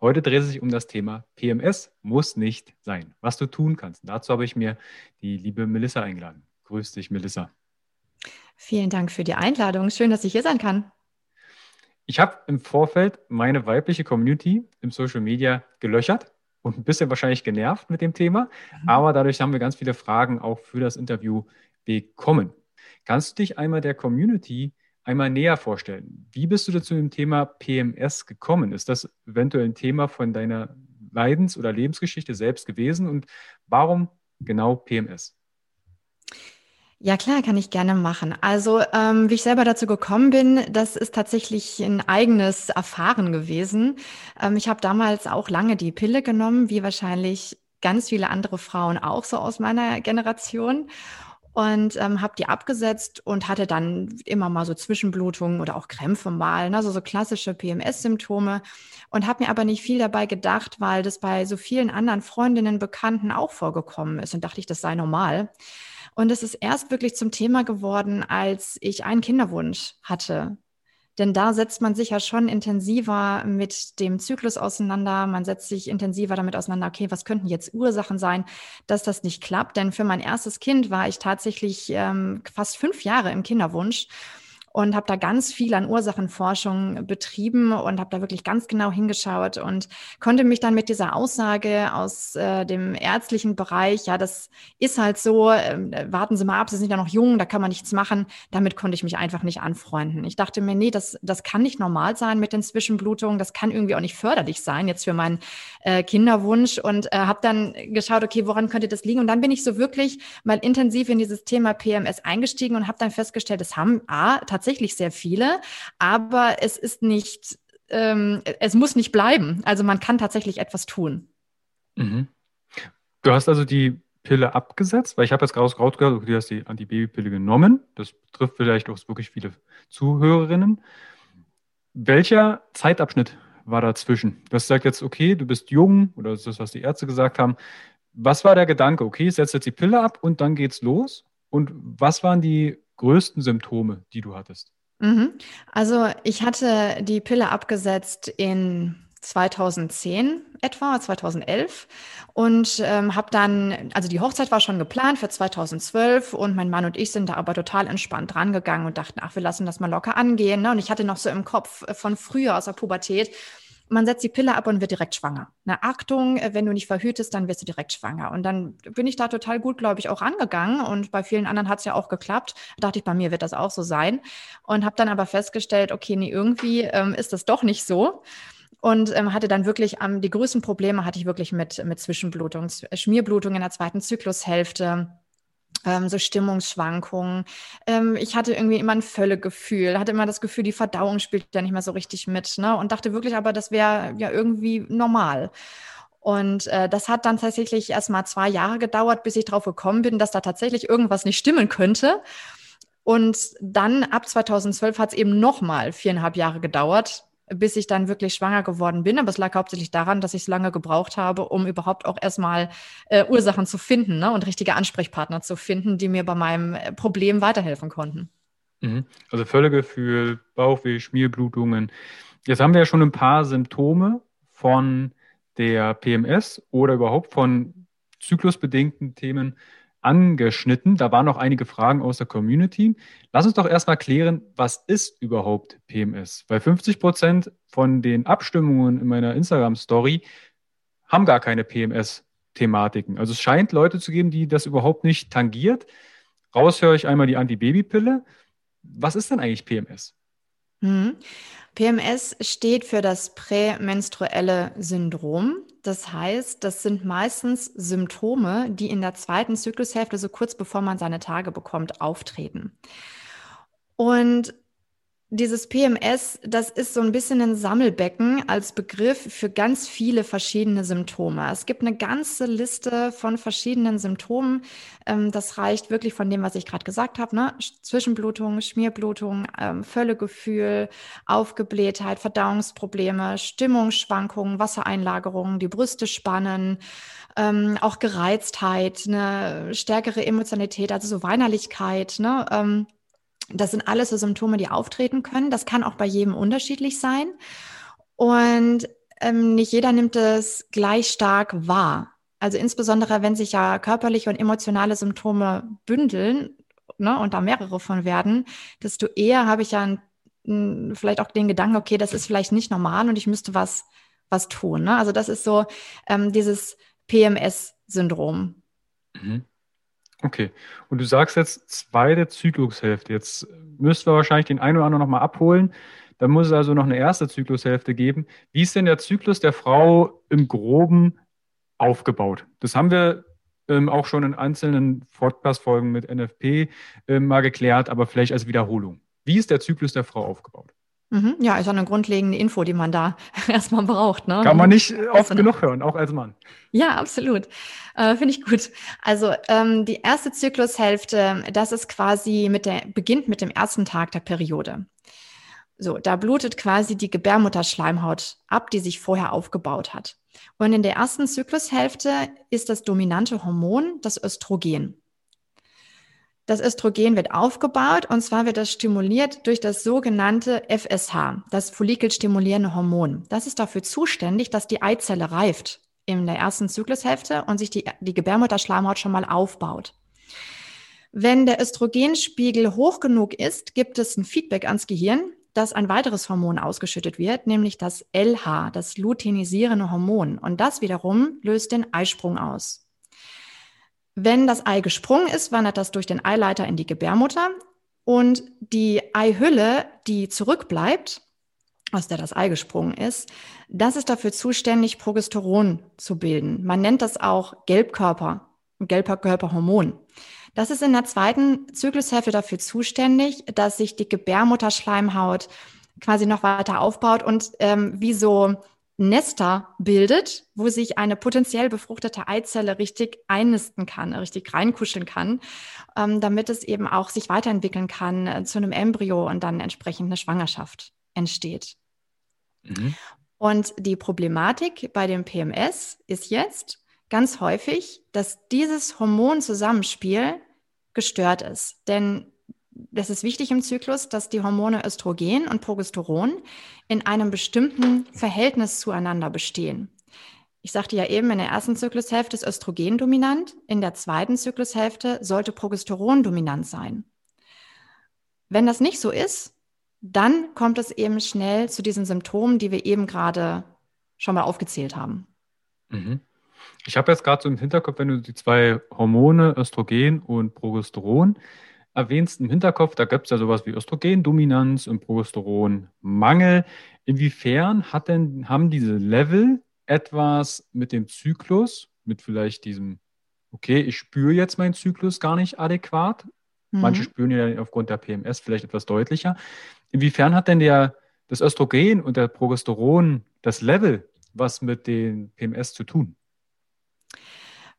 Heute dreht es sich um das Thema PMS muss nicht sein, was du tun kannst. dazu habe ich mir die liebe Melissa eingeladen. Grüß dich, Melissa. Vielen Dank für die Einladung. Schön, dass ich hier sein kann. Ich habe im Vorfeld meine weibliche Community im Social Media gelöchert und ein bisschen wahrscheinlich genervt mit dem Thema. Mhm. Aber dadurch haben wir ganz viele Fragen auch für das Interview bekommen. Kannst du dich einmal der Community einmal näher vorstellen? Wie bist du zu dem Thema PMS gekommen? Ist das eventuell ein Thema von deiner Leidens- oder Lebensgeschichte selbst gewesen? Und warum genau PMS? Ja, klar, kann ich gerne machen. Also, ähm, wie ich selber dazu gekommen bin, das ist tatsächlich ein eigenes Erfahren gewesen. Ähm, ich habe damals auch lange die Pille genommen, wie wahrscheinlich ganz viele andere Frauen auch so aus meiner Generation und ähm, habe die abgesetzt und hatte dann immer mal so Zwischenblutungen oder auch Krämpfe mal, ne, also so klassische PMS-Symptome und habe mir aber nicht viel dabei gedacht, weil das bei so vielen anderen Freundinnen, Bekannten auch vorgekommen ist und dachte ich, das sei normal. Und es ist erst wirklich zum Thema geworden, als ich einen Kinderwunsch hatte. Denn da setzt man sich ja schon intensiver mit dem Zyklus auseinander. Man setzt sich intensiver damit auseinander, okay, was könnten jetzt Ursachen sein, dass das nicht klappt? Denn für mein erstes Kind war ich tatsächlich ähm, fast fünf Jahre im Kinderwunsch und habe da ganz viel an Ursachenforschung betrieben und habe da wirklich ganz genau hingeschaut und konnte mich dann mit dieser Aussage aus äh, dem ärztlichen Bereich, ja, das ist halt so, äh, warten Sie mal ab, Sie sind ja noch jung, da kann man nichts machen, damit konnte ich mich einfach nicht anfreunden. Ich dachte mir, nee, das, das kann nicht normal sein mit den Zwischenblutungen, das kann irgendwie auch nicht förderlich sein jetzt für meinen äh, Kinderwunsch und äh, habe dann geschaut, okay, woran könnte das liegen? Und dann bin ich so wirklich mal intensiv in dieses Thema PMS eingestiegen und habe dann festgestellt, es haben A, tatsächlich sehr viele, aber es ist nicht, ähm, es muss nicht bleiben. Also man kann tatsächlich etwas tun. Mhm. Du hast also die Pille abgesetzt, weil ich habe jetzt gerade rausgehört, du hast die Antibabypille genommen. Das betrifft vielleicht auch wirklich viele Zuhörerinnen. Welcher Zeitabschnitt war dazwischen? Du hast gesagt jetzt, okay, du bist jung oder das was die Ärzte gesagt haben. Was war der Gedanke? Okay, setz jetzt die Pille ab und dann geht's los. Und was waren die größten Symptome, die du hattest? Mhm. Also ich hatte die Pille abgesetzt in 2010 etwa, 2011 und ähm, habe dann, also die Hochzeit war schon geplant für 2012 und mein Mann und ich sind da aber total entspannt rangegangen und dachten, ach, wir lassen das mal locker angehen. Ne? Und ich hatte noch so im Kopf von früher aus der Pubertät, man setzt die Pille ab und wird direkt schwanger. Na, Achtung, äh, wenn du nicht verhütest, dann wirst du direkt schwanger. Und dann bin ich da total gut, glaube ich, auch angegangen. Und bei vielen anderen hat es ja auch geklappt. Da dachte ich, bei mir wird das auch so sein. Und habe dann aber festgestellt, okay, nee, irgendwie ähm, ist das doch nicht so. Und ähm, hatte dann wirklich ähm, die größten Probleme hatte ich wirklich mit, mit Zwischenblutung, Schmierblutung in der zweiten Zyklushälfte so Stimmungsschwankungen. Ähm, ich hatte irgendwie immer ein Völlegefühl, hatte immer das Gefühl, die Verdauung spielt ja nicht mehr so richtig mit. Ne? Und dachte wirklich aber, das wäre ja irgendwie normal. Und äh, das hat dann tatsächlich erst mal zwei Jahre gedauert, bis ich drauf gekommen bin, dass da tatsächlich irgendwas nicht stimmen könnte. Und dann ab 2012 hat es eben noch mal viereinhalb Jahre gedauert, bis ich dann wirklich schwanger geworden bin. Aber es lag hauptsächlich daran, dass ich so lange gebraucht habe, um überhaupt auch erstmal äh, Ursachen zu finden ne? und richtige Ansprechpartner zu finden, die mir bei meinem äh, Problem weiterhelfen konnten. Mhm. Also Völlegefühl, Bauchweh, Schmierblutungen. Jetzt haben wir ja schon ein paar Symptome von der PMS oder überhaupt von zyklusbedingten Themen angeschnitten. Da waren noch einige Fragen aus der Community. Lass uns doch erstmal klären, was ist überhaupt PMS? Weil 50 Prozent von den Abstimmungen in meiner Instagram-Story haben gar keine PMS-Thematiken. Also es scheint Leute zu geben, die das überhaupt nicht tangiert. Raus höre ich einmal die Antibabypille. Was ist denn eigentlich PMS? Mhm. PMS steht für das prämenstruelle Syndrom. Das heißt, das sind meistens Symptome, die in der zweiten Zyklushälfte, so kurz bevor man seine Tage bekommt, auftreten. Und dieses PMS, das ist so ein bisschen ein Sammelbecken als Begriff für ganz viele verschiedene Symptome. Es gibt eine ganze Liste von verschiedenen Symptomen. Ähm, das reicht wirklich von dem, was ich gerade gesagt habe, ne? Zwischenblutung, Schmierblutung, ähm, Völlegefühl, Aufgeblähtheit, Verdauungsprobleme, Stimmungsschwankungen, Wassereinlagerungen, die Brüste spannen, ähm, auch Gereiztheit, eine stärkere Emotionalität, also so Weinerlichkeit, ne? Das sind alles so Symptome, die auftreten können. Das kann auch bei jedem unterschiedlich sein. Und ähm, nicht jeder nimmt es gleich stark wahr. Also insbesondere, wenn sich ja körperliche und emotionale Symptome bündeln ne, und da mehrere von werden, desto eher habe ich ja ein, ein, vielleicht auch den Gedanken, okay, das ist vielleicht nicht normal und ich müsste was, was tun. Ne? Also das ist so ähm, dieses PMS-Syndrom. Mhm. Okay. Und du sagst jetzt zweite Zyklushälfte. Jetzt müssten wir wahrscheinlich den einen oder anderen nochmal abholen. Da muss es also noch eine erste Zyklushälfte geben. Wie ist denn der Zyklus der Frau im Groben aufgebaut? Das haben wir ähm, auch schon in einzelnen Podcast-Folgen mit NFP ähm, mal geklärt, aber vielleicht als Wiederholung. Wie ist der Zyklus der Frau aufgebaut? Mhm, ja, ist auch eine grundlegende Info, die man da erstmal braucht. Ne? Kann man nicht oft genug hören, auch als Mann. Ja, absolut. Äh, Finde ich gut. Also ähm, die erste Zyklushälfte, das ist quasi mit der, beginnt mit dem ersten Tag der Periode. So, da blutet quasi die Gebärmutterschleimhaut ab, die sich vorher aufgebaut hat. Und in der ersten Zyklushälfte ist das dominante Hormon das Östrogen. Das Östrogen wird aufgebaut und zwar wird das stimuliert durch das sogenannte FSH, das follikelstimulierende Hormon. Das ist dafür zuständig, dass die Eizelle reift in der ersten Zyklushälfte und sich die, die Gebärmutterschleimhaut schon mal aufbaut. Wenn der Östrogenspiegel hoch genug ist, gibt es ein Feedback ans Gehirn, dass ein weiteres Hormon ausgeschüttet wird, nämlich das LH, das luteinisierende Hormon. Und das wiederum löst den Eisprung aus. Wenn das Ei gesprungen ist, wandert das durch den Eileiter in die Gebärmutter und die Eihülle, die zurückbleibt, aus der das Ei gesprungen ist, das ist dafür zuständig, Progesteron zu bilden. Man nennt das auch Gelbkörper, Gelbkörperhormon. Das ist in der zweiten Zyklushälfte dafür zuständig, dass sich die Gebärmutterschleimhaut quasi noch weiter aufbaut und ähm, wie so Nester bildet, wo sich eine potenziell befruchtete Eizelle richtig einnisten kann, richtig reinkuscheln kann, ähm, damit es eben auch sich weiterentwickeln kann äh, zu einem Embryo und dann entsprechend eine Schwangerschaft entsteht. Mhm. Und die Problematik bei dem PMS ist jetzt ganz häufig, dass dieses Hormonzusammenspiel gestört ist. Denn das ist wichtig im Zyklus, dass die Hormone Östrogen und Progesteron in einem bestimmten Verhältnis zueinander bestehen. Ich sagte ja eben, in der ersten Zyklushälfte ist Östrogen dominant, in der zweiten Zyklushälfte sollte Progesteron dominant sein. Wenn das nicht so ist, dann kommt es eben schnell zu diesen Symptomen, die wir eben gerade schon mal aufgezählt haben. Mhm. Ich habe jetzt gerade so im Hinterkopf, wenn du die zwei Hormone, Östrogen und Progesteron, erwähnst im Hinterkopf, da gibt es ja sowas wie Östrogendominanz und Progesteronmangel. Inwiefern hat denn, haben diese Level etwas mit dem Zyklus, mit vielleicht diesem, okay, ich spüre jetzt meinen Zyklus gar nicht adäquat. Mhm. Manche spüren ja aufgrund der PMS vielleicht etwas deutlicher. Inwiefern hat denn der, das Östrogen und der Progesteron, das Level, was mit dem PMS zu tun?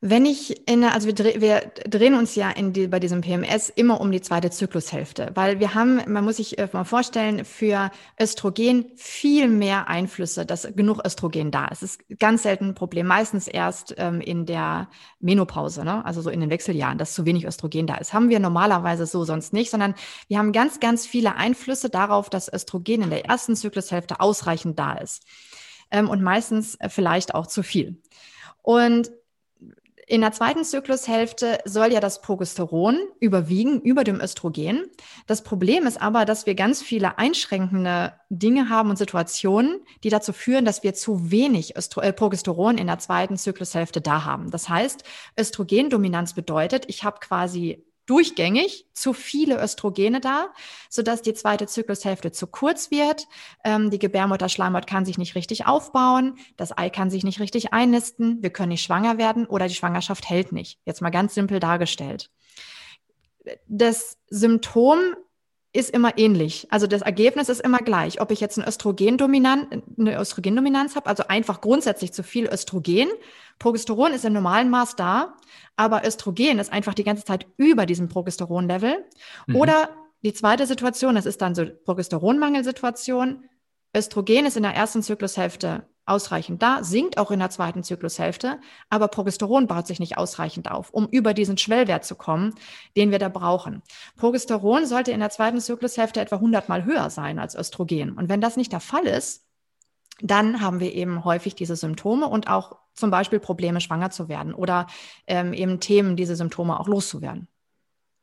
Wenn ich in, also wir, dreh, wir drehen uns ja die, bei diesem PMS immer um die zweite Zyklushälfte, weil wir haben, man muss sich äh, mal vorstellen, für Östrogen viel mehr Einflüsse, dass genug Östrogen da ist. Es ist ganz selten ein Problem, meistens erst ähm, in der Menopause, ne? also so in den Wechseljahren, dass zu wenig Östrogen da ist. Haben wir normalerweise so sonst nicht, sondern wir haben ganz, ganz viele Einflüsse darauf, dass Östrogen in der ersten Zyklushälfte ausreichend da ist. Ähm, und meistens äh, vielleicht auch zu viel. Und in der zweiten Zyklushälfte soll ja das Progesteron überwiegen über dem Östrogen. Das Problem ist aber, dass wir ganz viele einschränkende Dinge haben und Situationen, die dazu führen, dass wir zu wenig Östro äh, Progesteron in der zweiten Zyklushälfte da haben. Das heißt, Östrogendominanz bedeutet, ich habe quasi durchgängig zu viele Östrogene da, sodass die zweite Zyklushälfte zu kurz wird. Ähm, die Gebärmutterschleimhaut kann sich nicht richtig aufbauen, das Ei kann sich nicht richtig einnisten, wir können nicht schwanger werden oder die Schwangerschaft hält nicht. Jetzt mal ganz simpel dargestellt. Das Symptom ist immer ähnlich. Also das Ergebnis ist immer gleich. Ob ich jetzt eine Östrogendominanz, eine Östrogendominanz habe, also einfach grundsätzlich zu viel Östrogen. Progesteron ist im normalen Maß da, aber Östrogen ist einfach die ganze Zeit über diesem Progesteronlevel. Mhm. Oder die zweite Situation, das ist dann so Progesteronmangelsituation. Östrogen ist in der ersten Zyklushälfte ausreichend da, sinkt auch in der zweiten Zyklushälfte, aber Progesteron baut sich nicht ausreichend auf, um über diesen Schwellwert zu kommen, den wir da brauchen. Progesteron sollte in der zweiten Zyklushälfte etwa 100 mal höher sein als Östrogen. Und wenn das nicht der Fall ist, dann haben wir eben häufig diese Symptome und auch zum Beispiel Probleme, schwanger zu werden oder ähm, eben Themen, diese Symptome auch loszuwerden.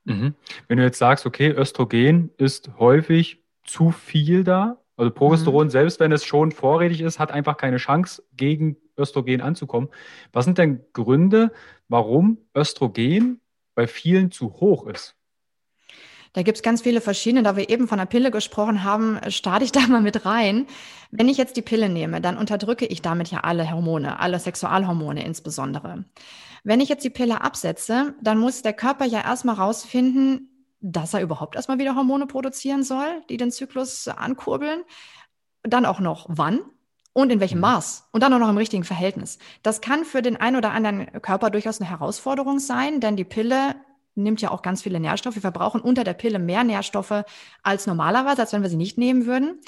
Mhm. Wenn du jetzt sagst, okay, Östrogen ist häufig zu viel da, also Progesteron, mhm. selbst wenn es schon vorrätig ist, hat einfach keine Chance, gegen Östrogen anzukommen. Was sind denn Gründe, warum Östrogen bei vielen zu hoch ist? Da gibt es ganz viele verschiedene. Da wir eben von der Pille gesprochen haben, starte ich da mal mit rein. Wenn ich jetzt die Pille nehme, dann unterdrücke ich damit ja alle Hormone, alle Sexualhormone insbesondere. Wenn ich jetzt die Pille absetze, dann muss der Körper ja erstmal rausfinden, dass er überhaupt erstmal wieder Hormone produzieren soll, die den Zyklus ankurbeln. Dann auch noch wann und in welchem mhm. Maß und dann auch noch im richtigen Verhältnis. Das kann für den einen oder anderen Körper durchaus eine Herausforderung sein, denn die Pille nimmt ja auch ganz viele Nährstoffe. Wir verbrauchen unter der Pille mehr Nährstoffe als normalerweise, als wenn wir sie nicht nehmen würden.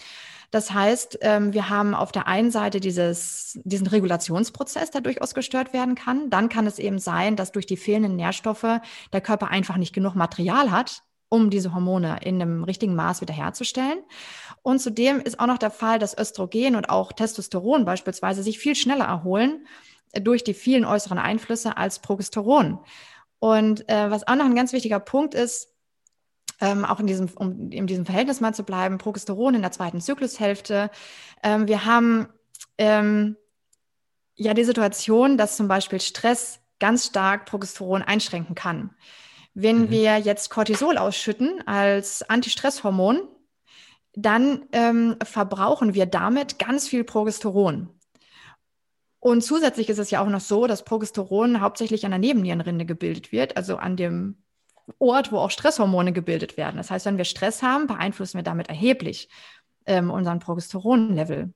Das heißt, ähm, wir haben auf der einen Seite dieses, diesen Regulationsprozess, der durchaus gestört werden kann. Dann kann es eben sein, dass durch die fehlenden Nährstoffe der Körper einfach nicht genug Material hat, um diese Hormone in einem richtigen Maß wiederherzustellen. Und zudem ist auch noch der Fall, dass Östrogen und auch Testosteron beispielsweise sich viel schneller erholen durch die vielen äußeren Einflüsse als Progesteron. Und äh, was auch noch ein ganz wichtiger Punkt ist, ähm, auch in diesem, um in diesem Verhältnis mal zu bleiben, Progesteron in der zweiten Zyklushälfte. Ähm, wir haben ähm, ja die Situation, dass zum Beispiel Stress ganz stark Progesteron einschränken kann. Wenn mhm. wir jetzt Cortisol ausschütten als Antistresshormon, dann ähm, verbrauchen wir damit ganz viel Progesteron. Und zusätzlich ist es ja auch noch so, dass Progesteron hauptsächlich an der Nebennierenrinde gebildet wird, also an dem Ort, wo auch Stresshormone gebildet werden. Das heißt, wenn wir Stress haben, beeinflussen wir damit erheblich ähm, unseren Progesteronlevel.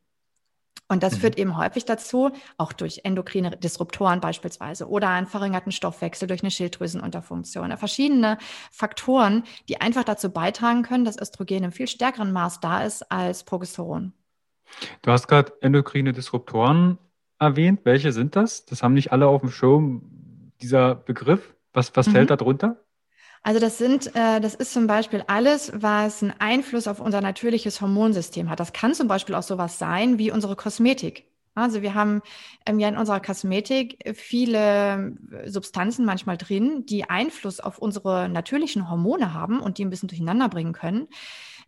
Und das mhm. führt eben häufig dazu, auch durch endokrine Disruptoren beispielsweise oder einen verringerten Stoffwechsel durch eine Schilddrüsenunterfunktion, verschiedene Faktoren, die einfach dazu beitragen können, dass Östrogen im viel stärkeren Maß da ist als Progesteron. Du hast gerade endokrine Disruptoren erwähnt. Welche sind das? Das haben nicht alle auf dem Schirm, dieser Begriff. Was, was mhm. fällt da drunter? Also das sind, äh, das ist zum Beispiel alles, was einen Einfluss auf unser natürliches Hormonsystem hat. Das kann zum Beispiel auch sowas sein wie unsere Kosmetik. Also wir haben ähm, ja in unserer Kosmetik viele Substanzen manchmal drin, die Einfluss auf unsere natürlichen Hormone haben und die ein bisschen durcheinander bringen können.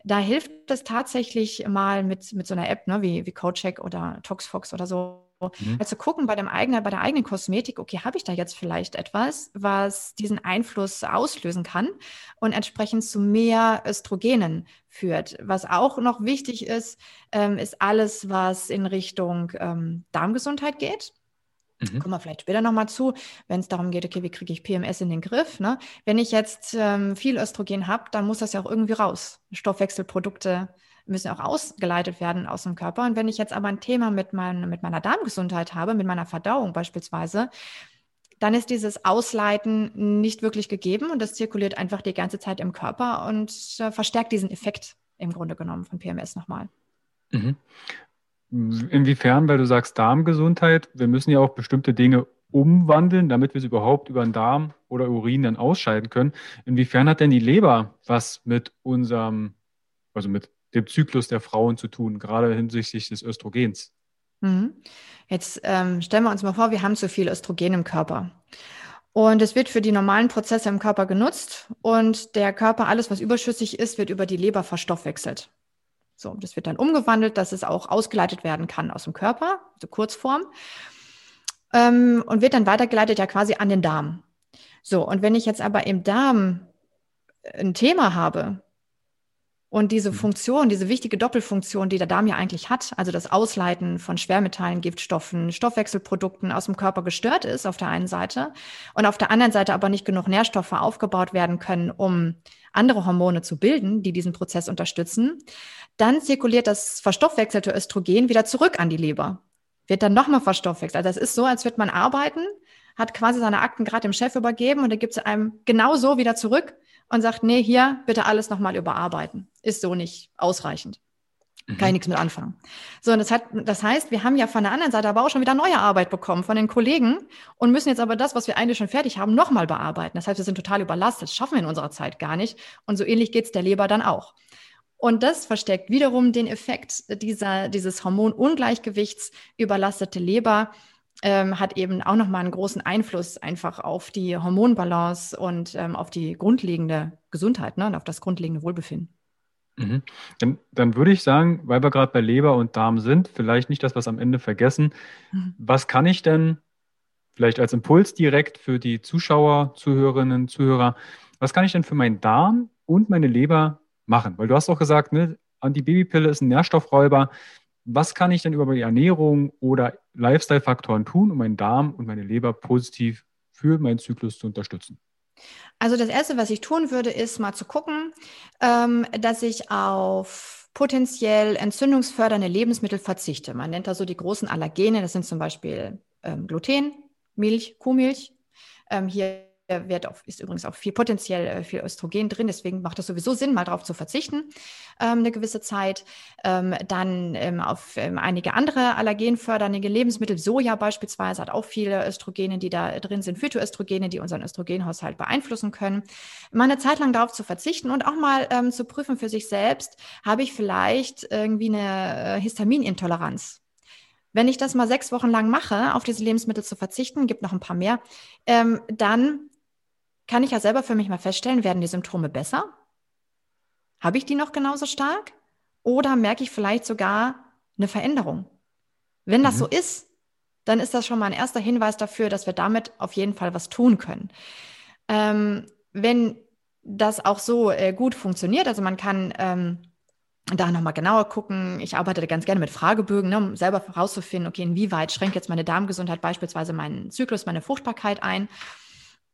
Da hilft es tatsächlich mal mit, mit so einer App, ne, wie, wie CodeCheck oder ToxFox oder so, Mhm. Also gucken bei dem eigenen, bei der eigenen Kosmetik, okay, habe ich da jetzt vielleicht etwas, was diesen Einfluss auslösen kann und entsprechend zu mehr Östrogenen führt. Was auch noch wichtig ist, ähm, ist alles, was in Richtung ähm, Darmgesundheit geht. Mhm. Kommen wir vielleicht später nochmal zu, wenn es darum geht, okay, wie kriege ich PMS in den Griff? Ne? Wenn ich jetzt ähm, viel Östrogen habe, dann muss das ja auch irgendwie raus. Stoffwechselprodukte müssen auch ausgeleitet werden aus dem Körper. Und wenn ich jetzt aber ein Thema mit, mein, mit meiner Darmgesundheit habe, mit meiner Verdauung beispielsweise, dann ist dieses Ausleiten nicht wirklich gegeben und das zirkuliert einfach die ganze Zeit im Körper und äh, verstärkt diesen Effekt im Grunde genommen von PMS nochmal. Mhm. Inwiefern, weil du sagst Darmgesundheit, wir müssen ja auch bestimmte Dinge umwandeln, damit wir sie überhaupt über den Darm oder Urin dann ausscheiden können. Inwiefern hat denn die Leber was mit unserem, also mit dem Zyklus der Frauen zu tun, gerade hinsichtlich des Östrogens? Mhm. Jetzt ähm, stellen wir uns mal vor, wir haben zu viel Östrogen im Körper. Und es wird für die normalen Prozesse im Körper genutzt und der Körper, alles, was überschüssig ist, wird über die Leber verstoffwechselt. So, das wird dann umgewandelt, dass es auch ausgeleitet werden kann aus dem Körper, so Kurzform, ähm, und wird dann weitergeleitet ja quasi an den Darm. So, und wenn ich jetzt aber im Darm ein Thema habe, und diese mhm. Funktion, diese wichtige Doppelfunktion, die der Darm ja eigentlich hat, also das Ausleiten von Schwermetallen, Giftstoffen, Stoffwechselprodukten aus dem Körper gestört ist auf der einen Seite und auf der anderen Seite aber nicht genug Nährstoffe aufgebaut werden können, um andere Hormone zu bilden, die diesen Prozess unterstützen, dann zirkuliert das verstoffwechselte Östrogen wieder zurück an die Leber. Wird dann nochmal verstoffwechselt. Also es ist so, als würde man arbeiten, hat quasi seine Akten gerade dem Chef übergeben und er gibt sie einem genau so wieder zurück und sagt, nee, hier bitte alles nochmal überarbeiten. Ist so nicht ausreichend. Mhm. Kann ich nichts mit anfangen. So, und das, hat, das heißt, wir haben ja von der anderen Seite aber auch schon wieder neue Arbeit bekommen von den Kollegen und müssen jetzt aber das, was wir eigentlich schon fertig haben, nochmal bearbeiten. Das heißt, wir sind total überlastet. Das schaffen wir in unserer Zeit gar nicht. Und so ähnlich geht es der Leber dann auch. Und das versteckt wiederum den Effekt dieser, dieses Hormonungleichgewichts, überlastete Leber ähm, hat eben auch nochmal einen großen Einfluss einfach auf die Hormonbalance und ähm, auf die grundlegende Gesundheit ne, und auf das grundlegende Wohlbefinden. Mhm. Dann, dann, würde ich sagen, weil wir gerade bei Leber und Darm sind, vielleicht nicht das, was am Ende vergessen. Mhm. Was kann ich denn vielleicht als Impuls direkt für die Zuschauer, Zuhörerinnen, Zuhörer, was kann ich denn für meinen Darm und meine Leber machen? Weil du hast auch gesagt, ne, Antibabypille ist ein Nährstoffräuber was kann ich denn über die Ernährung oder Lifestyle-Faktoren tun, um meinen Darm und meine Leber positiv für meinen Zyklus zu unterstützen? Also das Erste, was ich tun würde, ist mal zu gucken, ähm, dass ich auf potenziell entzündungsfördernde Lebensmittel verzichte. Man nennt da so die großen Allergene, das sind zum Beispiel ähm, Gluten, Milch, Kuhmilch. Ähm, hier wird auch, ist übrigens auch viel potenziell äh, viel Östrogen drin, deswegen macht es sowieso Sinn, mal darauf zu verzichten, ähm, eine gewisse Zeit. Ähm, dann ähm, auf ähm, einige andere allergenfördernde Lebensmittel, Soja beispielsweise hat auch viele Östrogene, die da drin sind, Phytoöstrogene, die unseren Östrogenhaushalt beeinflussen können. Mal eine Zeit lang darauf zu verzichten und auch mal ähm, zu prüfen für sich selbst, habe ich vielleicht irgendwie eine äh, Histaminintoleranz? Wenn ich das mal sechs Wochen lang mache, auf diese Lebensmittel zu verzichten, gibt noch ein paar mehr, ähm, dann kann ich ja selber für mich mal feststellen, werden die Symptome besser? Habe ich die noch genauso stark? Oder merke ich vielleicht sogar eine Veränderung? Wenn das mhm. so ist, dann ist das schon mal ein erster Hinweis dafür, dass wir damit auf jeden Fall was tun können. Ähm, wenn das auch so äh, gut funktioniert, also man kann ähm, da nochmal genauer gucken. Ich arbeite ganz gerne mit Fragebögen, ne, um selber herauszufinden, okay, inwieweit schränkt jetzt meine Darmgesundheit beispielsweise meinen Zyklus, meine Fruchtbarkeit ein.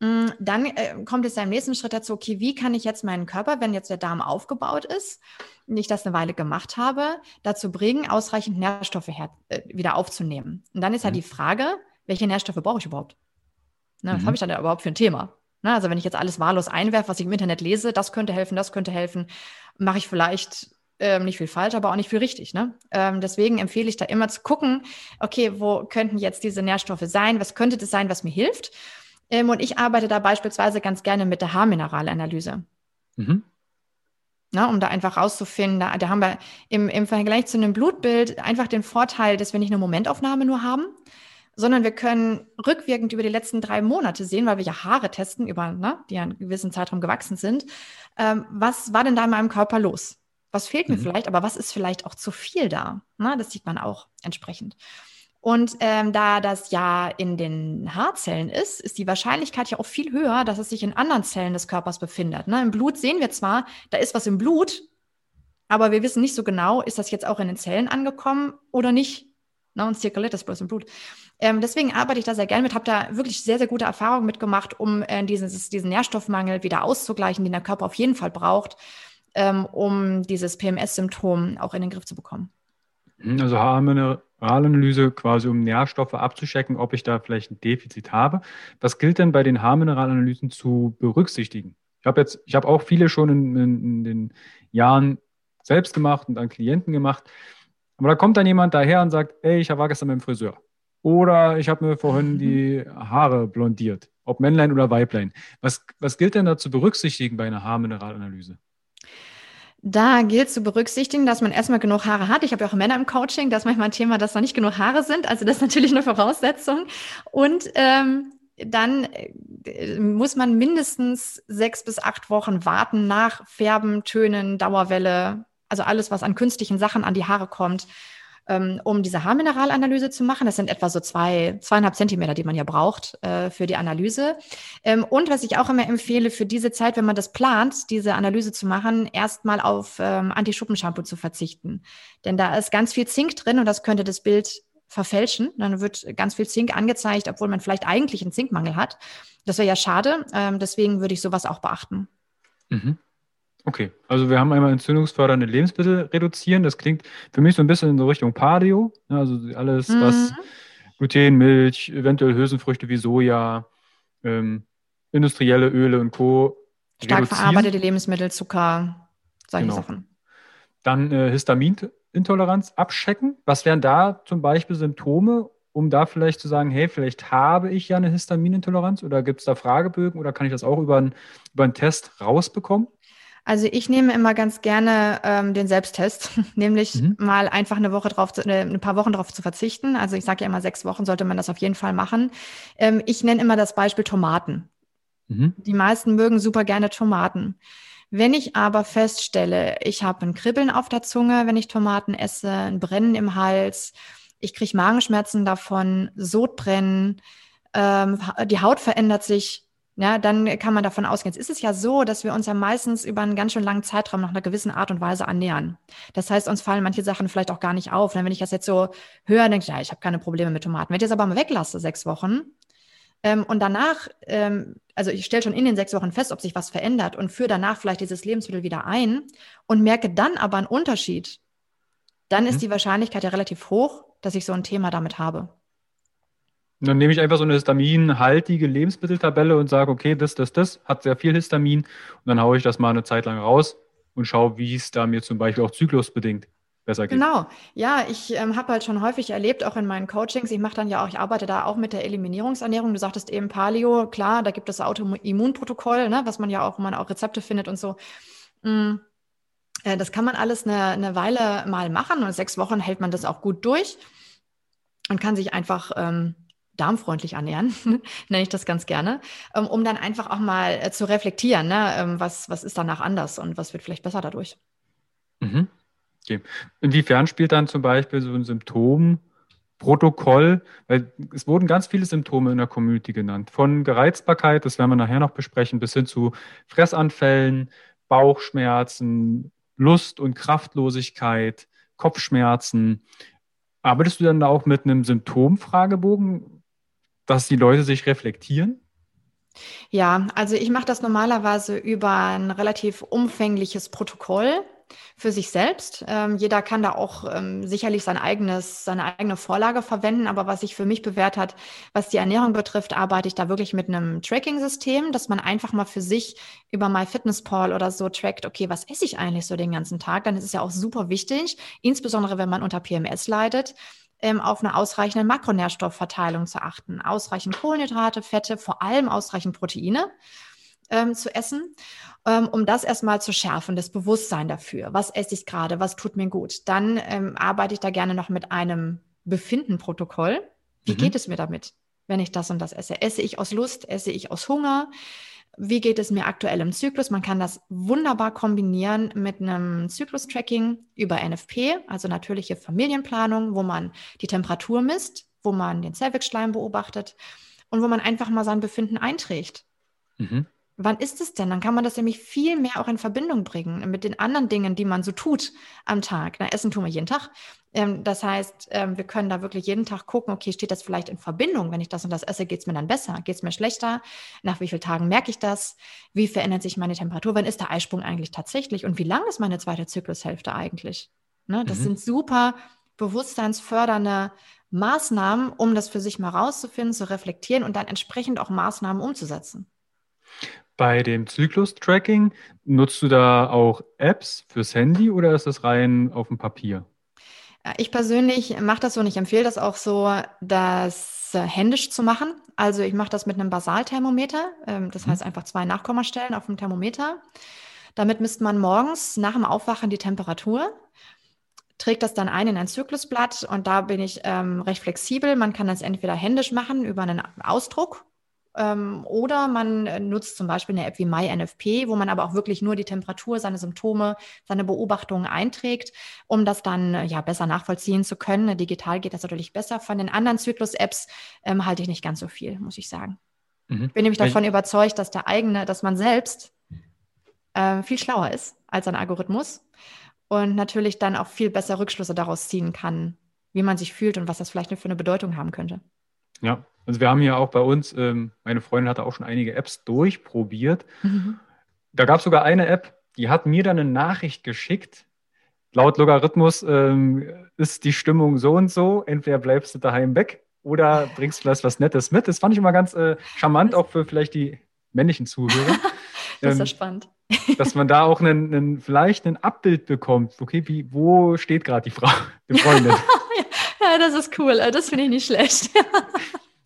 Mm, dann äh, kommt es im nächsten Schritt dazu, okay, wie kann ich jetzt meinen Körper, wenn jetzt der Darm aufgebaut ist, und ich das eine Weile gemacht habe, dazu bringen, ausreichend Nährstoffe her, äh, wieder aufzunehmen. Und dann ist halt mhm. halt die Frage, welche Nährstoffe brauche ich überhaupt? Ne, was mhm. habe ich dann überhaupt für ein Thema? Ne, also wenn ich jetzt alles wahllos einwerfe, was ich im Internet lese, das könnte helfen, das könnte helfen, mache ich vielleicht ähm, nicht viel falsch, aber auch nicht viel richtig. Ne? Ähm, deswegen empfehle ich da immer zu gucken, okay, wo könnten jetzt diese Nährstoffe sein? Was könnte das sein, was mir hilft? Ähm, und ich arbeite da beispielsweise ganz gerne mit der Haarmineralanalyse. Mhm. Na, um da einfach rauszufinden, da, da haben wir im, im Vergleich zu einem Blutbild einfach den Vorteil, dass wir nicht eine Momentaufnahme nur haben, sondern wir können rückwirkend über die letzten drei Monate sehen, weil wir ja Haare testen, über, ne, die ja einen gewissen Zeitraum gewachsen sind. Ähm, was war denn da in meinem Körper los? Was fehlt mir mhm. vielleicht, aber was ist vielleicht auch zu viel da? Na, das sieht man auch entsprechend. Und ähm, da das ja in den Haarzellen ist, ist die Wahrscheinlichkeit ja auch viel höher, dass es sich in anderen Zellen des Körpers befindet. Ne? Im Blut sehen wir zwar, da ist was im Blut, aber wir wissen nicht so genau, ist das jetzt auch in den Zellen angekommen oder nicht. Ne? Und zirkuliert das bloß im Blut. Ähm, deswegen arbeite ich da sehr gerne mit, habe da wirklich sehr, sehr gute Erfahrungen mitgemacht, um äh, dieses, diesen Nährstoffmangel wieder auszugleichen, den der Körper auf jeden Fall braucht, ähm, um dieses PMS-Symptom auch in den Griff zu bekommen. Also Haarminer Haarmineralanalyse quasi, um Nährstoffe abzuschecken, ob ich da vielleicht ein Defizit habe. Was gilt denn bei den Haarmineralanalysen zu berücksichtigen? Ich habe jetzt, ich habe auch viele schon in, in, in, den Jahren selbst gemacht und an Klienten gemacht. Aber da kommt dann jemand daher und sagt, ey, ich war gestern beim Friseur. Oder ich habe mir vorhin mhm. die Haare blondiert, ob Männlein oder Weiblein. Was, was gilt denn da zu berücksichtigen bei einer Haarmineralanalyse? Da gilt zu berücksichtigen, dass man erstmal genug Haare hat. Ich habe ja auch Männer im Coaching, das ist manchmal ein Thema, dass da nicht genug Haare sind. Also das ist natürlich eine Voraussetzung. Und ähm, dann äh, muss man mindestens sechs bis acht Wochen warten nach Färben, Tönen, Dauerwelle, also alles, was an künstlichen Sachen an die Haare kommt, ähm, um diese Haarmineralanalyse zu machen. Das sind etwa so zwei, zweieinhalb Zentimeter, die man ja braucht äh, für die Analyse. Ähm, und was ich auch immer empfehle, für diese Zeit, wenn man das plant, diese Analyse zu machen, erstmal auf ähm, Anti-Schuppen-Shampoo zu verzichten. Denn da ist ganz viel Zink drin und das könnte das Bild verfälschen. Dann wird ganz viel Zink angezeigt, obwohl man vielleicht eigentlich einen Zinkmangel hat. Das wäre ja schade. Ähm, deswegen würde ich sowas auch beachten. Mhm. Okay, also wir haben einmal entzündungsfördernde Lebensmittel reduzieren. Das klingt für mich so ein bisschen in so Richtung Paleo. Ne? Also alles, mhm. was Gluten, Milch, eventuell Hülsenfrüchte wie Soja, ähm, industrielle Öle und Co. Stark reduzieren. verarbeitete Lebensmittel, Zucker, solche genau. Sachen. Dann äh, Histaminintoleranz abchecken. Was wären da zum Beispiel Symptome, um da vielleicht zu sagen, hey, vielleicht habe ich ja eine Histaminintoleranz oder gibt es da Fragebögen oder kann ich das auch über einen, über einen Test rausbekommen? Also ich nehme immer ganz gerne ähm, den Selbsttest, nämlich mhm. mal einfach eine Woche drauf, zu, äh, ein paar Wochen drauf zu verzichten. Also ich sage ja immer, sechs Wochen sollte man das auf jeden Fall machen. Ähm, ich nenne immer das Beispiel Tomaten. Mhm. Die meisten mögen super gerne Tomaten. Wenn ich aber feststelle, ich habe ein Kribbeln auf der Zunge, wenn ich Tomaten esse, ein Brennen im Hals, ich kriege Magenschmerzen davon, Sodbrennen, ähm, die Haut verändert sich, ja, dann kann man davon ausgehen. Jetzt ist es ja so, dass wir uns ja meistens über einen ganz schön langen Zeitraum nach einer gewissen Art und Weise annähern. Das heißt, uns fallen manche Sachen vielleicht auch gar nicht auf. Wenn ich das jetzt so höre, denke ich, ja, ich habe keine Probleme mit Tomaten. Wenn ich das aber mal weglasse, sechs Wochen, ähm, und danach, ähm, also ich stelle schon in den sechs Wochen fest, ob sich was verändert und führe danach vielleicht dieses Lebensmittel wieder ein und merke dann aber einen Unterschied, dann mhm. ist die Wahrscheinlichkeit ja relativ hoch, dass ich so ein Thema damit habe. Und dann nehme ich einfach so eine histaminhaltige Lebensmitteltabelle und sage, okay, das, das, das hat sehr viel Histamin. Und dann haue ich das mal eine Zeit lang raus und schaue, wie es da mir zum Beispiel auch zyklusbedingt besser geht. Genau, ja, ich ähm, habe halt schon häufig erlebt, auch in meinen Coachings, ich mache dann ja auch, ich arbeite da auch mit der Eliminierungsernährung. Du sagtest eben Paleo, klar, da gibt es Autoimmunprotokoll, ne, was man ja auch, wo man auch Rezepte findet und so. Mm, äh, das kann man alles eine, eine Weile mal machen und sechs Wochen hält man das auch gut durch und kann sich einfach ähm, darmfreundlich ernähren, nenne ich das ganz gerne, ähm, um dann einfach auch mal äh, zu reflektieren, ne? Ähm, was, was ist danach anders und was wird vielleicht besser dadurch. Mhm. Okay. Inwiefern spielt dann zum Beispiel so ein Symptomprotokoll, weil es wurden ganz viele Symptome in der Community genannt, von Gereizbarkeit, das werden wir nachher noch besprechen, bis hin zu Fressanfällen, Bauchschmerzen, Lust- und Kraftlosigkeit, Kopfschmerzen. Arbeitest du dann da auch mit einem Symptomfragebogen? Dass die Leute sich reflektieren? Ja, also ich mache das normalerweise über ein relativ umfängliches Protokoll für sich selbst. Ähm, jeder kann da auch ähm, sicherlich sein eigenes, seine eigene Vorlage verwenden. Aber was sich für mich bewährt hat, was die Ernährung betrifft, arbeite ich da wirklich mit einem Tracking-System, dass man einfach mal für sich über MyFitnessPal oder so trackt, okay, was esse ich eigentlich so den ganzen Tag? Dann ist es ja auch super wichtig, insbesondere wenn man unter PMS leidet ähm, auf eine ausreichende Makronährstoffverteilung zu achten. Ausreichend Kohlenhydrate, Fette, vor allem ausreichend Proteine ähm, zu essen, ähm, um das erstmal zu schärfen, das Bewusstsein dafür. Was esse ich gerade? Was tut mir gut? Dann ähm, arbeite ich da gerne noch mit einem Befindenprotokoll. Wie mhm. geht es mir damit, wenn ich das und das esse? Esse ich aus Lust? Esse ich aus Hunger? Wie geht es mir aktuell im Zyklus. Man kann das wunderbar kombinieren mit einem Zyklus-Tracking über NFP, also natürliche Familienplanung, wo man die Temperatur misst, wo man den Zellwechsschleim beobachtet und wo man einfach mal sein Befinden einträgt. Mhm. Wann ist es denn? Dann kann man das nämlich viel mehr auch in Verbindung bringen mit den anderen Dingen, die man so tut am Tag. Na, Essen tun wir jeden Tag. Ähm, das heißt, ähm, wir können da wirklich jeden Tag gucken, okay, steht das vielleicht in Verbindung? Wenn ich das und das esse, geht es mir dann besser? Geht es mir schlechter? Nach wie vielen Tagen merke ich das? Wie verändert sich meine Temperatur? Wann ist der Eisprung eigentlich tatsächlich? Und wie lang ist meine zweite Zyklushälfte eigentlich? Ne, das mhm. sind super bewusstseinsfördernde Maßnahmen, um das für sich mal rauszufinden, zu reflektieren und dann entsprechend auch Maßnahmen umzusetzen. Bei dem Zyklus-Tracking nutzt du da auch Apps fürs Handy oder ist das rein auf dem Papier? Ich persönlich mache das so und ich empfehle das auch so, das händisch zu machen. Also ich mache das mit einem Basalthermometer, ähm, das mhm. heißt einfach zwei Nachkommastellen auf dem Thermometer. Damit misst man morgens nach dem Aufwachen die Temperatur trägt das dann ein in ein Zyklusblatt und da bin ich ähm, recht flexibel. Man kann das entweder händisch machen über einen Ausdruck oder man äh, nutzt zum Beispiel eine App wie MyNFP, wo man aber auch wirklich nur die Temperatur, seine Symptome, seine Beobachtungen einträgt, um das dann äh, ja besser nachvollziehen zu können. Digital geht das natürlich besser. Von den anderen Zyklus-Apps ähm, halte ich nicht ganz so viel, muss ich sagen. Mhm. Ich bin nämlich davon ich überzeugt, dass der eigene, dass man selbst äh, viel schlauer ist als ein Algorithmus und natürlich dann auch viel besser Rückschlüsse daraus ziehen kann, wie man sich fühlt und was das vielleicht für eine Bedeutung haben könnte. Ja, also wir haben ja auch bei uns, ähm, meine Freundin hatte auch schon einige Apps durchprobiert. Mhm. Da gab es sogar eine App, die hat mir dann eine Nachricht geschickt. Laut Logarithmus ähm, ist die Stimmung so und so. Entweder bleibst du daheim weg oder bringst vielleicht was Nettes mit. Das fand ich immer ganz äh, charmant, auch für vielleicht die männlichen Zuhörer. das ist ja ähm, spannend. dass man da auch einen, einen, vielleicht ein Abbild bekommt. Okay, wie, wo steht gerade die Frau, die Freundin? ja, das ist cool. Das finde ich nicht schlecht.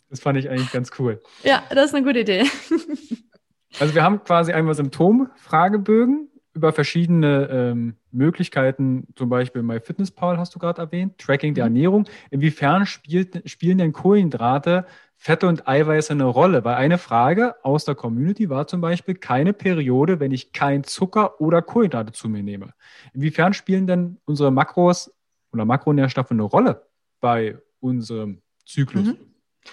das fand ich eigentlich ganz cool. Ja, das ist eine gute Idee. also wir haben quasi einmal Symptom-Fragebögen über verschiedene ähm, Möglichkeiten, zum Beispiel MyFitnessPal hast du gerade erwähnt, Tracking der mhm. Ernährung. Inwiefern spielt, spielen denn Kohlenhydrate Fette und Eiweiße eine Rolle? Weil eine Frage aus der Community war zum Beispiel keine Periode, wenn ich kein Zucker oder Kohlenhydrate zu mir nehme. Inwiefern spielen denn unsere Makros oder Makronährstoffe eine Rolle bei unserem Zyklus? Mhm.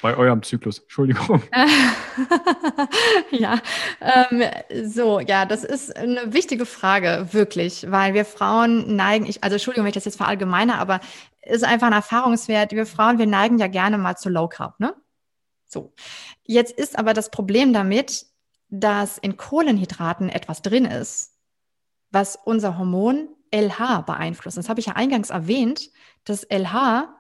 Bei eurem Zyklus, Entschuldigung. ja, ähm, so, ja, das ist eine wichtige Frage, wirklich, weil wir Frauen neigen, ich, also Entschuldigung, wenn ich das jetzt verallgemeine, aber ist einfach ein Erfahrungswert. Wir Frauen, wir neigen ja gerne mal zu Low Carb, ne? So. Jetzt ist aber das Problem damit, dass in Kohlenhydraten etwas drin ist, was unser Hormon LH beeinflusst. Das habe ich ja eingangs erwähnt. Das LH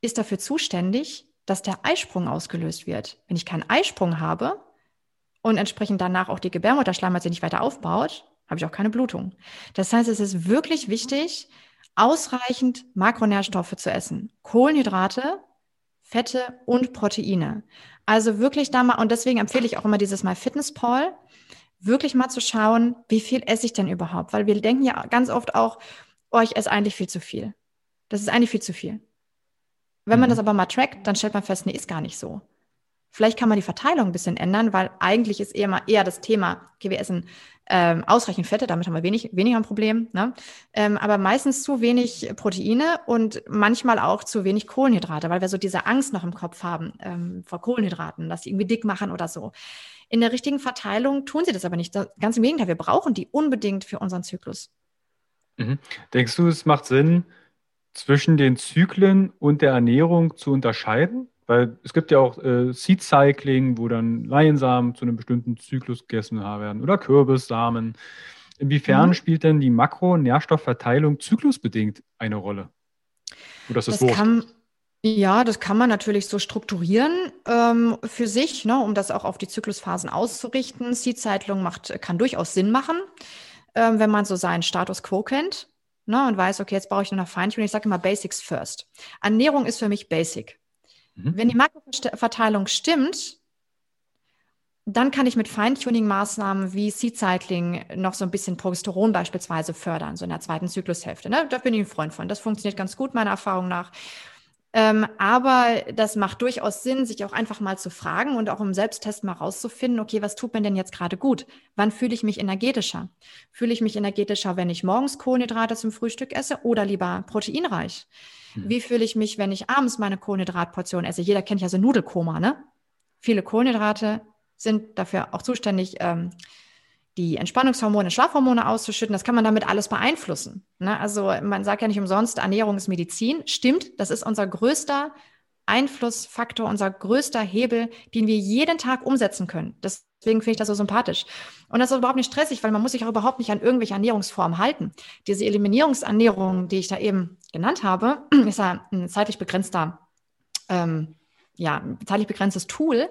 ist dafür zuständig, dass der Eisprung ausgelöst wird. Wenn ich keinen Eisprung habe und entsprechend danach auch die Gebärmutterschleimhaut sich nicht weiter aufbaut, habe ich auch keine Blutung. Das heißt, es ist wirklich wichtig, ausreichend Makronährstoffe zu essen. Kohlenhydrate Fette und Proteine. Also wirklich da mal, und deswegen empfehle ich auch immer dieses Mal Fitness-Paul, wirklich mal zu schauen, wie viel esse ich denn überhaupt? Weil wir denken ja ganz oft auch, oh, ich esse eigentlich viel zu viel. Das ist eigentlich viel zu viel. Wenn man mhm. das aber mal trackt, dann stellt man fest, nee, ist gar nicht so. Vielleicht kann man die Verteilung ein bisschen ändern, weil eigentlich ist eher mal eher das Thema, okay, wir essen ähm, ausreichend Fette, damit haben wir wenig, weniger ein Problem, ne? ähm, aber meistens zu wenig Proteine und manchmal auch zu wenig Kohlenhydrate, weil wir so diese Angst noch im Kopf haben ähm, vor Kohlenhydraten, dass sie irgendwie dick machen oder so. In der richtigen Verteilung tun sie das aber nicht. Ganz im Gegenteil, wir brauchen die unbedingt für unseren Zyklus. Mhm. Denkst du, es macht Sinn, zwischen den Zyklen und der Ernährung zu unterscheiden? Weil es gibt ja auch äh, Seed Cycling, wo dann Leinsamen zu einem bestimmten Zyklus gegessen werden oder Kürbissamen. Inwiefern mhm. spielt denn die Makronährstoffverteilung zyklusbedingt eine Rolle? Oder ist das, das kann, ja, das kann man natürlich so strukturieren ähm, für sich, ne, um das auch auf die Zyklusphasen auszurichten. Seed-Cycling kann durchaus Sinn machen, ähm, wenn man so seinen Status quo kennt ne, und weiß, okay, jetzt brauche ich nur noch Feintuning. Ich sage immer Basics first. Ernährung ist für mich Basic. Mhm. Wenn die Makroverteilung stimmt, dann kann ich mit Feintuning-Maßnahmen wie Seed-Cycling noch so ein bisschen Progesteron beispielsweise fördern, so in der zweiten Zyklushälfte. Ne? Da bin ich ein Freund von. Das funktioniert ganz gut, meiner Erfahrung nach. Ähm, aber das macht durchaus Sinn, sich auch einfach mal zu fragen und auch im Selbsttest mal rauszufinden, okay, was tut mir denn jetzt gerade gut? Wann fühle ich mich energetischer? Fühle ich mich energetischer, wenn ich morgens Kohlenhydrate zum Frühstück esse oder lieber proteinreich? Mhm. Wie fühle ich mich, wenn ich abends meine Kohlenhydratportion esse? Jeder kennt ja so Nudelkoma, ne? Viele Kohlenhydrate sind dafür auch zuständig, ähm, die Entspannungshormone, Schlafhormone auszuschütten. Das kann man damit alles beeinflussen. Ne? Also man sagt ja nicht umsonst, Ernährung ist Medizin. Stimmt, das ist unser größter Einflussfaktor, unser größter Hebel, den wir jeden Tag umsetzen können. Deswegen finde ich das so sympathisch. Und das ist überhaupt nicht stressig, weil man muss sich auch überhaupt nicht an irgendwelche Ernährungsformen halten. Diese Eliminierungsernährung, die ich da eben genannt habe, ist ja ein zeitlich begrenzter, ähm, ja, ein zeitlich begrenztes Tool,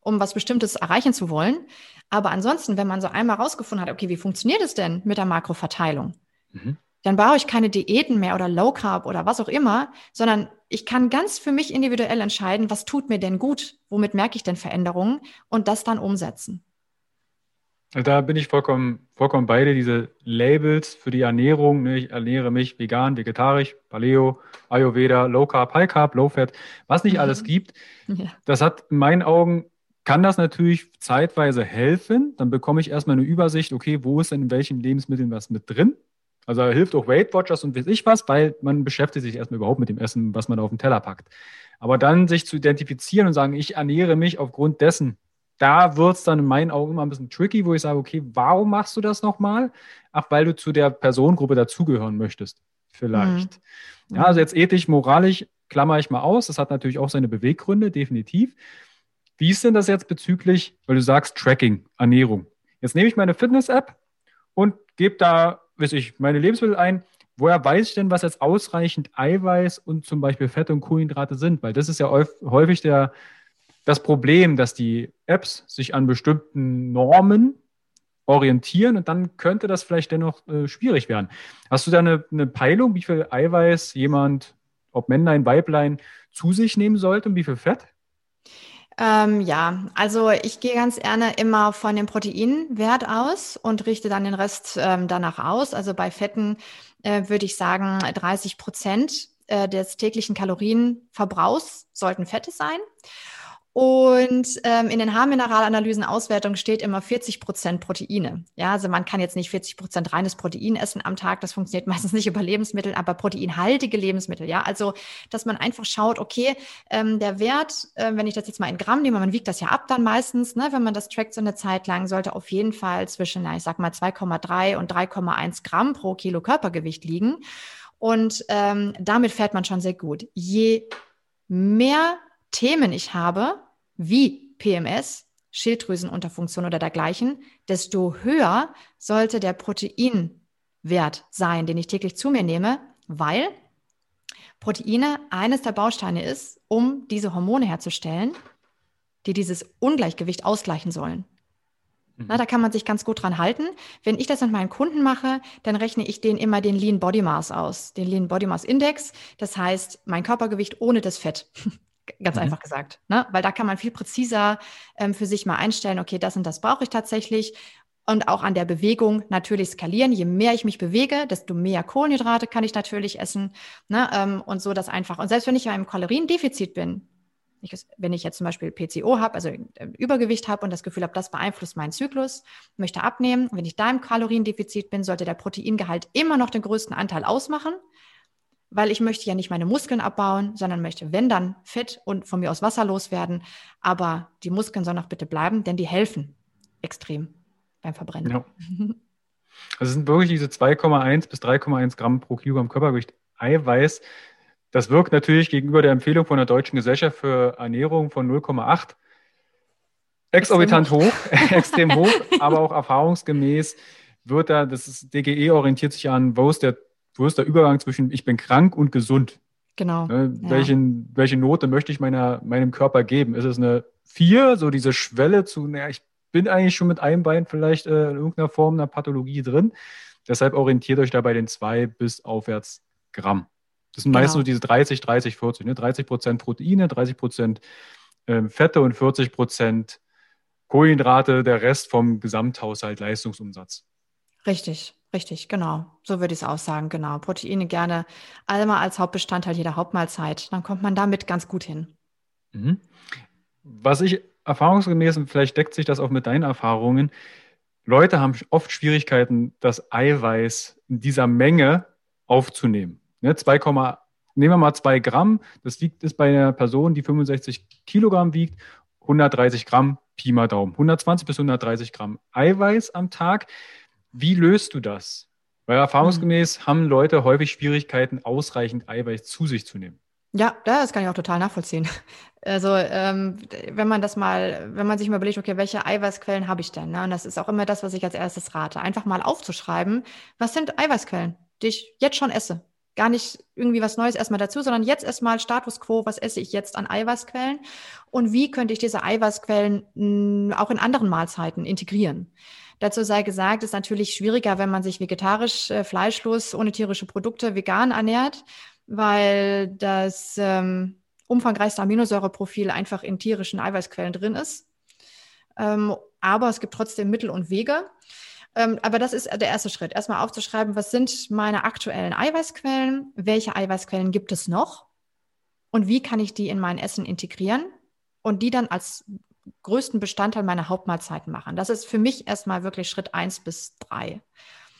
um was Bestimmtes erreichen zu wollen. Aber ansonsten, wenn man so einmal rausgefunden hat, okay, wie funktioniert es denn mit der Makroverteilung? Mhm. Dann brauche ich keine Diäten mehr oder Low Carb oder was auch immer, sondern ich kann ganz für mich individuell entscheiden, was tut mir denn gut, womit merke ich denn Veränderungen und das dann umsetzen. Da bin ich vollkommen, vollkommen beide. Diese Labels für die Ernährung, ne, ich ernähre mich vegan, vegetarisch, Paleo, Ayurveda, Low Carb, High Carb, Low Fat, was nicht mhm. alles gibt. Ja. Das hat in meinen Augen, kann das natürlich zeitweise helfen. Dann bekomme ich erstmal eine Übersicht, okay, wo ist denn in welchen Lebensmitteln was mit drin? Also hilft auch Weight Watchers und weiß ich was, weil man beschäftigt sich erstmal überhaupt mit dem Essen, was man auf den Teller packt. Aber dann sich zu identifizieren und sagen, ich ernähre mich aufgrund dessen, da wird es dann in meinen Augen immer ein bisschen tricky, wo ich sage, okay, warum machst du das nochmal? Ach, weil du zu der Personengruppe dazugehören möchtest. Vielleicht. Mhm. Ja, also jetzt ethisch, moralisch klammer ich mal aus. Das hat natürlich auch seine Beweggründe, definitiv. Wie ist denn das jetzt bezüglich, weil du sagst Tracking, Ernährung? Jetzt nehme ich meine Fitness-App und gebe da, weiß ich, meine Lebensmittel ein. Woher weiß ich denn, was jetzt ausreichend Eiweiß und zum Beispiel Fette und Kohlenhydrate sind? Weil das ist ja häufig der, das Problem, dass die Apps sich an bestimmten Normen orientieren und dann könnte das vielleicht dennoch äh, schwierig werden. Hast du da eine, eine, Peilung, wie viel Eiweiß jemand, ob Männlein, Weiblein, zu sich nehmen sollte und wie viel Fett? Ähm, ja, also ich gehe ganz gerne immer von dem Proteinwert aus und richte dann den Rest ähm, danach aus. Also bei Fetten äh, würde ich sagen, 30 Prozent äh, des täglichen Kalorienverbrauchs sollten Fette sein. Und ähm, in den Haarmineralanalysen Auswertung steht immer 40 Prozent Proteine. Ja, also man kann jetzt nicht 40 Prozent reines Protein essen am Tag. Das funktioniert meistens nicht über Lebensmittel, aber proteinhaltige Lebensmittel. Ja, also dass man einfach schaut, okay, ähm, der Wert, äh, wenn ich das jetzt mal in Gramm nehme, man wiegt das ja ab dann meistens, ne, wenn man das trackt so eine Zeit lang, sollte auf jeden Fall zwischen, na, ich sag mal 2,3 und 3,1 Gramm pro Kilo Körpergewicht liegen. Und ähm, damit fährt man schon sehr gut. Je mehr Themen ich habe, wie PMS, Schilddrüsenunterfunktion oder dergleichen, desto höher sollte der Proteinwert sein, den ich täglich zu mir nehme, weil Proteine eines der Bausteine ist, um diese Hormone herzustellen, die dieses Ungleichgewicht ausgleichen sollen. Mhm. Na, da kann man sich ganz gut dran halten. Wenn ich das mit meinen Kunden mache, dann rechne ich denen immer den Lean Body Mass aus, den Lean Body Mass Index. Das heißt, mein Körpergewicht ohne das Fett. Ganz mhm. einfach gesagt. Ne? Weil da kann man viel präziser ähm, für sich mal einstellen, okay, das und das brauche ich tatsächlich. Und auch an der Bewegung natürlich skalieren. Je mehr ich mich bewege, desto mehr Kohlenhydrate kann ich natürlich essen. Ne? Ähm, und so das einfach. Und selbst wenn ich in einem Kaloriendefizit bin, ich, wenn ich jetzt zum Beispiel PCO habe, also äh, Übergewicht habe und das Gefühl habe, das beeinflusst meinen Zyklus, möchte abnehmen. Wenn ich da im Kaloriendefizit bin, sollte der Proteingehalt immer noch den größten Anteil ausmachen weil ich möchte ja nicht meine Muskeln abbauen, sondern möchte, wenn dann, Fett und von mir aus Wasser loswerden. Aber die Muskeln sollen auch bitte bleiben, denn die helfen extrem beim Verbrennen. Ja. Also es sind wirklich diese 2,1 bis 3,1 Gramm pro Kilogramm Körpergewicht Eiweiß. Das wirkt natürlich gegenüber der Empfehlung von der Deutschen Gesellschaft für Ernährung von 0,8 exorbitant hoch, extrem hoch, aber auch erfahrungsgemäß wird da, das ist, DGE orientiert sich an, wo ist der wo ist der Übergang zwischen ich bin krank und gesund? Genau. Ne, ja. welchen, welche Note möchte ich meiner, meinem Körper geben? Ist es eine 4, so diese Schwelle zu, naja, ich bin eigentlich schon mit einem Bein vielleicht äh, in irgendeiner Form einer Pathologie drin. Deshalb orientiert euch da bei den 2 bis aufwärts Gramm. Das sind genau. meistens so diese 30, 30, 40. Ne? 30 Prozent Proteine, 30 Prozent äh, Fette und 40 Prozent Kohlenhydrate, der Rest vom Gesamthaushalt Leistungsumsatz. Richtig. Richtig, genau. So würde ich es auch sagen, genau. Proteine gerne einmal als Hauptbestandteil jeder Hauptmahlzeit. Dann kommt man damit ganz gut hin. Mhm. Was ich erfahrungsgemäß, und vielleicht deckt sich das auch mit deinen Erfahrungen, Leute haben oft Schwierigkeiten, das Eiweiß in dieser Menge aufzunehmen. Ne, 2, nehmen wir mal 2 Gramm, das liegt ist bei einer Person, die 65 Kilogramm wiegt, 130 Gramm Pi mal Daumen. 120 bis 130 Gramm Eiweiß am Tag. Wie löst du das? Weil erfahrungsgemäß mhm. haben Leute häufig Schwierigkeiten, ausreichend Eiweiß zu sich zu nehmen. Ja, das kann ich auch total nachvollziehen. Also ähm, wenn man das mal, wenn man sich mal überlegt, okay, welche Eiweißquellen habe ich denn? Ne? Und das ist auch immer das, was ich als erstes rate. Einfach mal aufzuschreiben, was sind Eiweißquellen, die ich jetzt schon esse. gar nicht irgendwie was Neues erstmal dazu, sondern jetzt erstmal Status quo, was esse ich jetzt an Eiweißquellen und wie könnte ich diese Eiweißquellen mh, auch in anderen Mahlzeiten integrieren. Dazu sei gesagt, ist natürlich schwieriger, wenn man sich vegetarisch, äh, fleischlos, ohne tierische Produkte, vegan ernährt, weil das ähm, umfangreichste Aminosäureprofil einfach in tierischen Eiweißquellen drin ist. Ähm, aber es gibt trotzdem Mittel und Wege. Ähm, aber das ist der erste Schritt. Erstmal aufzuschreiben, was sind meine aktuellen Eiweißquellen? Welche Eiweißquellen gibt es noch? Und wie kann ich die in mein Essen integrieren? Und die dann als größten Bestandteil meiner Hauptmahlzeiten machen. Das ist für mich erstmal wirklich Schritt eins bis drei.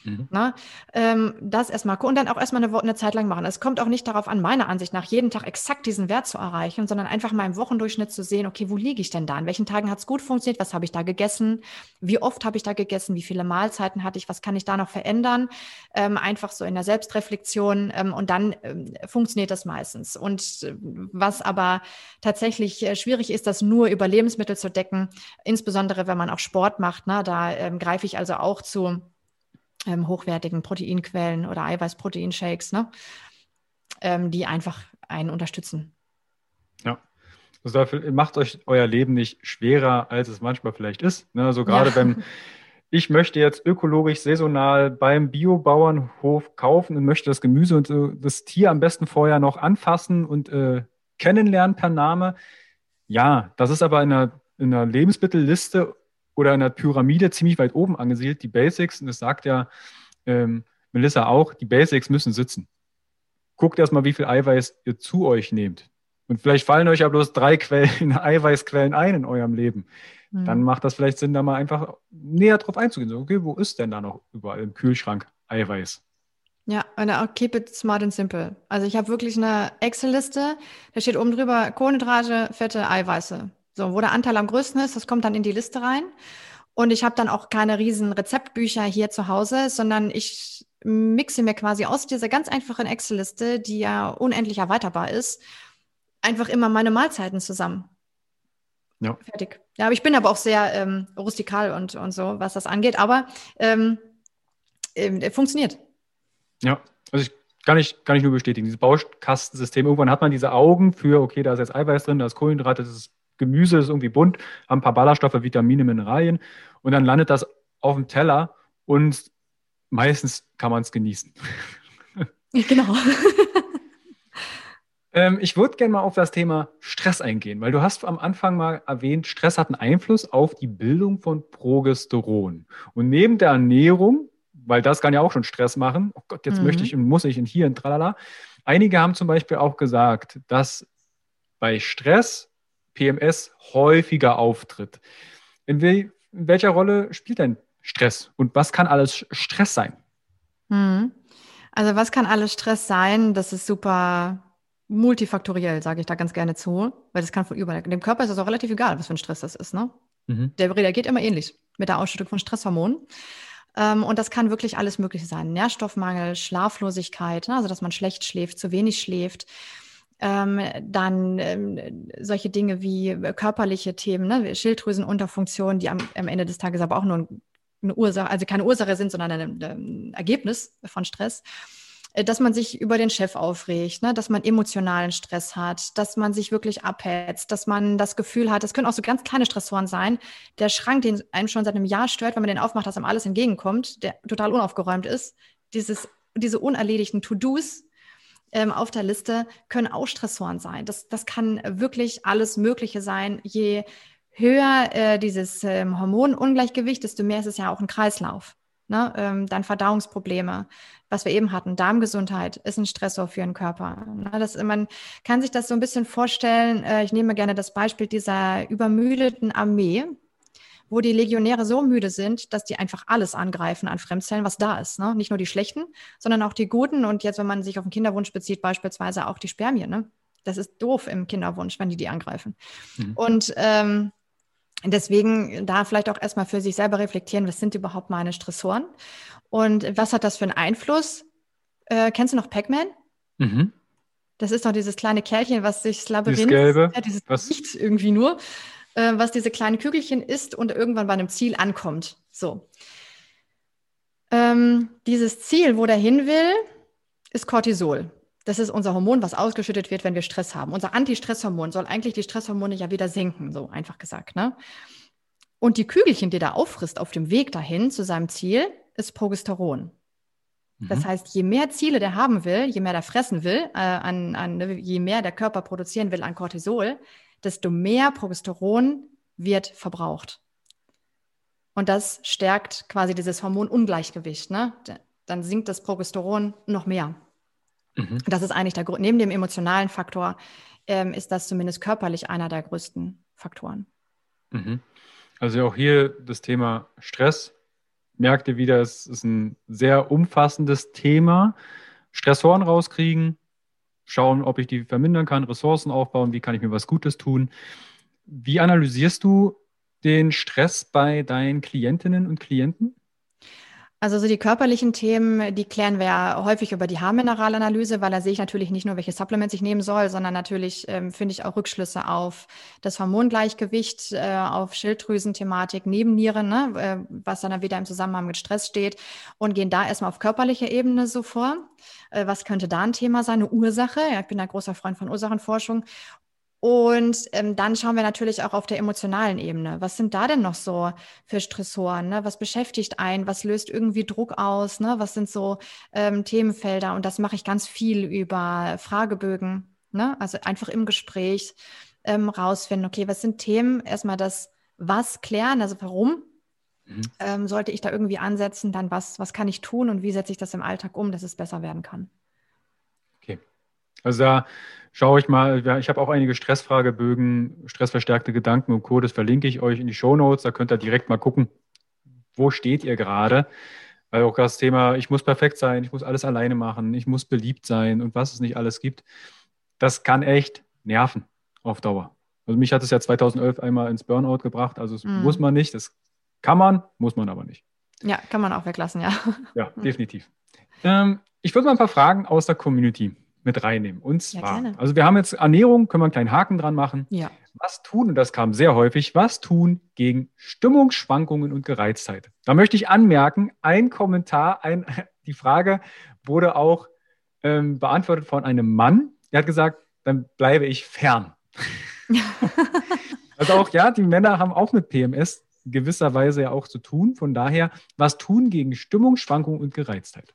Mhm. Na, ne? ähm, das erstmal und dann auch erstmal eine, eine, Zeit lang machen. Es kommt auch nicht darauf an, meiner Ansicht nach, jeden Tag exakt diesen Wert zu erreichen, sondern einfach mal im Wochendurchschnitt zu sehen, okay, wo liege ich denn da? An welchen Tagen hat es gut funktioniert? Was habe ich da gegessen? Wie oft habe ich da gegessen? Wie viele Mahlzeiten hatte ich? Was kann ich da noch verändern? Ähm, einfach so in der Selbstreflexion ähm, und dann ähm, funktioniert das meistens. Und äh, was aber tatsächlich äh, schwierig ist, das nur über Lebensmittel zu decken, insbesondere wenn man auch Sport macht. Ne? Da ähm, greife ich also auch zu ähm, hochwertigen Proteinquellen oder Eiweißproteinshakes, ne? Ähm, die einfach einen unterstützen. Ja. Also macht euch euer Leben nicht schwerer, als es manchmal vielleicht ist. Ne? Also gerade ja. wenn ich möchte jetzt ökologisch saisonal beim Biobauernhof kaufen und möchte das Gemüse und das Tier am besten vorher noch anfassen und äh, kennenlernen per Name. Ja, das ist aber in einer, in einer Lebensmittelliste oder in der Pyramide ziemlich weit oben angesiedelt, die Basics. Und das sagt ja ähm, Melissa auch, die Basics müssen sitzen. Guckt erstmal, wie viel Eiweiß ihr zu euch nehmt. Und vielleicht fallen euch ja bloß drei Quellen, Eiweißquellen ein in eurem Leben. Mhm. Dann macht das vielleicht Sinn, da mal einfach näher drauf einzugehen. So, okay, wo ist denn da noch überall im Kühlschrank Eiweiß? Ja, und auch keep it smart and simple. Also ich habe wirklich eine Excel-Liste, da steht oben drüber Kohlenhydrate, Fette, Eiweiße. So, wo der Anteil am größten ist, das kommt dann in die Liste rein. Und ich habe dann auch keine riesen Rezeptbücher hier zu Hause, sondern ich mixe mir quasi aus dieser ganz einfachen Excel-Liste, die ja unendlich erweiterbar ist, einfach immer meine Mahlzeiten zusammen. Ja. Fertig. Ja, aber ich bin aber auch sehr ähm, rustikal und, und so, was das angeht, aber ähm, äh, funktioniert. Ja, also ich kann ich, kann ich nur bestätigen. Dieses Baukastensystem, irgendwann hat man diese Augen für, okay, da ist jetzt Eiweiß drin, da ist Kohlenhydrate, das ist Gemüse ist irgendwie bunt, haben ein paar Ballaststoffe, Vitamine, Mineralien und dann landet das auf dem Teller und meistens kann man es genießen. Genau. ähm, ich würde gerne mal auf das Thema Stress eingehen, weil du hast am Anfang mal erwähnt, Stress hat einen Einfluss auf die Bildung von Progesteron. Und neben der Ernährung, weil das kann ja auch schon Stress machen, oh Gott, jetzt mhm. möchte ich und muss ich und hier und tralala. Einige haben zum Beispiel auch gesagt, dass bei Stress PMS häufiger auftritt. In, we in welcher Rolle spielt denn Stress und was kann alles Stress sein? Hm. Also was kann alles Stress sein? Das ist super multifaktoriell, sage ich da ganz gerne zu, weil das kann von überall. Dem Körper ist es auch relativ egal, was für ein Stress das ist. Ne? Mhm. Der reagiert immer ähnlich mit der Ausschüttung von Stresshormonen. Ähm, und das kann wirklich alles Mögliche sein. Nährstoffmangel, Schlaflosigkeit, ne? also dass man schlecht schläft, zu wenig schläft, ähm, dann ähm, solche Dinge wie körperliche Themen, ne? Schilddrüsenunterfunktion, die am, am Ende des Tages aber auch nur eine Ursache, also keine Ursache sind, sondern ein, ein Ergebnis von Stress äh, dass man sich über den Chef aufregt, ne? dass man emotionalen Stress hat, dass man sich wirklich abhetzt, dass man das Gefühl hat, das können auch so ganz kleine Stressoren sein, der Schrank, den einem schon seit einem Jahr stört, wenn man den aufmacht, dass einem alles entgegenkommt, der total unaufgeräumt ist, dieses, diese unerledigten To-Dos, ähm, auf der Liste können auch Stressoren sein. Das, das kann wirklich alles Mögliche sein. Je höher äh, dieses ähm, Hormonungleichgewicht, desto mehr ist es ja auch ein Kreislauf. Ne? Ähm, dann Verdauungsprobleme, was wir eben hatten, Darmgesundheit ist ein Stressor für den Körper. Ne? Das, man kann sich das so ein bisschen vorstellen, äh, ich nehme gerne das Beispiel dieser übermüdeten Armee, wo die Legionäre so müde sind, dass die einfach alles angreifen an Fremdzellen, was da ist. Ne? Nicht nur die schlechten, sondern auch die guten. Und jetzt, wenn man sich auf den Kinderwunsch bezieht, beispielsweise auch die Spermien. Ne? Das ist doof im Kinderwunsch, wenn die die angreifen. Mhm. Und ähm, deswegen da vielleicht auch erstmal für sich selber reflektieren, was sind überhaupt meine Stressoren und was hat das für einen Einfluss? Äh, kennst du noch Pac-Man? Mhm. Das ist doch dieses kleine Kerlchen, was sich das Labyrinth, dieses Gelbe, ja, dieses was? Licht irgendwie nur äh, was diese kleinen Kügelchen ist und irgendwann bei einem Ziel ankommt. So. Ähm, dieses Ziel, wo der hin will, ist Cortisol. Das ist unser Hormon, was ausgeschüttet wird, wenn wir Stress haben. Unser Antistresshormon soll eigentlich die Stresshormone ja wieder senken, so einfach gesagt. Ne? Und die Kügelchen, die er auffrisst auf dem Weg dahin zu seinem Ziel, ist Progesteron. Das mhm. heißt, je mehr Ziele der haben will, je mehr der fressen will, äh, an, an, ne, je mehr der Körper produzieren will an Cortisol, desto mehr Progesteron wird verbraucht. Und das stärkt quasi dieses Hormonungleichgewicht. Ne? Dann sinkt das Progesteron noch mehr. Mhm. Das ist eigentlich der Grund. Neben dem emotionalen Faktor ähm, ist das zumindest körperlich einer der größten Faktoren. Mhm. Also auch hier das Thema Stress. Merkt ihr wieder, es ist ein sehr umfassendes Thema. Stressoren rauskriegen, schauen, ob ich die vermindern kann, Ressourcen aufbauen, wie kann ich mir was Gutes tun. Wie analysierst du den Stress bei deinen Klientinnen und Klienten? Also so die körperlichen Themen, die klären wir ja häufig über die Haarmineralanalyse, weil da sehe ich natürlich nicht nur, welche Supplements ich nehmen soll, sondern natürlich ähm, finde ich auch Rückschlüsse auf das Hormongleichgewicht, äh, auf Schilddrüsenthematik, Nebennieren, ne, äh, was dann wieder im Zusammenhang mit Stress steht und gehen da erstmal auf körperlicher Ebene so vor. Äh, was könnte da ein Thema sein? Eine Ursache. Ja, ich bin ein großer Freund von Ursachenforschung. Und ähm, dann schauen wir natürlich auch auf der emotionalen Ebene. Was sind da denn noch so für Stressoren? Ne? Was beschäftigt einen? Was löst irgendwie Druck aus? Ne? Was sind so ähm, Themenfelder? Und das mache ich ganz viel über Fragebögen. Ne? Also einfach im Gespräch ähm, rausfinden, okay, was sind Themen? Erstmal das Was klären, also warum mhm. ähm, sollte ich da irgendwie ansetzen? Dann was, was kann ich tun und wie setze ich das im Alltag um, dass es besser werden kann? Okay. Also da schaue ich mal, ich habe auch einige Stressfragebögen, stressverstärkte Gedanken und Co. Das verlinke ich euch in die Show Notes. Da könnt ihr direkt mal gucken, wo steht ihr gerade. Weil auch das Thema, ich muss perfekt sein, ich muss alles alleine machen, ich muss beliebt sein und was es nicht alles gibt, das kann echt nerven auf Dauer. Also mich hat es ja 2011 einmal ins Burnout gebracht, also das mm. muss man nicht, das kann man, muss man aber nicht. Ja, kann man auch weglassen, ja. Ja, definitiv. Ähm, ich würde mal ein paar Fragen aus der Community mit reinnehmen. Und zwar, ja, also wir haben jetzt Ernährung, können wir einen kleinen Haken dran machen. Ja. Was tun, und das kam sehr häufig, was tun gegen Stimmungsschwankungen und Gereiztheit? Da möchte ich anmerken, ein Kommentar, ein, die Frage wurde auch ähm, beantwortet von einem Mann. Der hat gesagt, dann bleibe ich fern. also auch, ja, die Männer haben auch mit PMS gewisserweise ja auch zu tun. Von daher, was tun gegen Stimmungsschwankungen und Gereiztheit?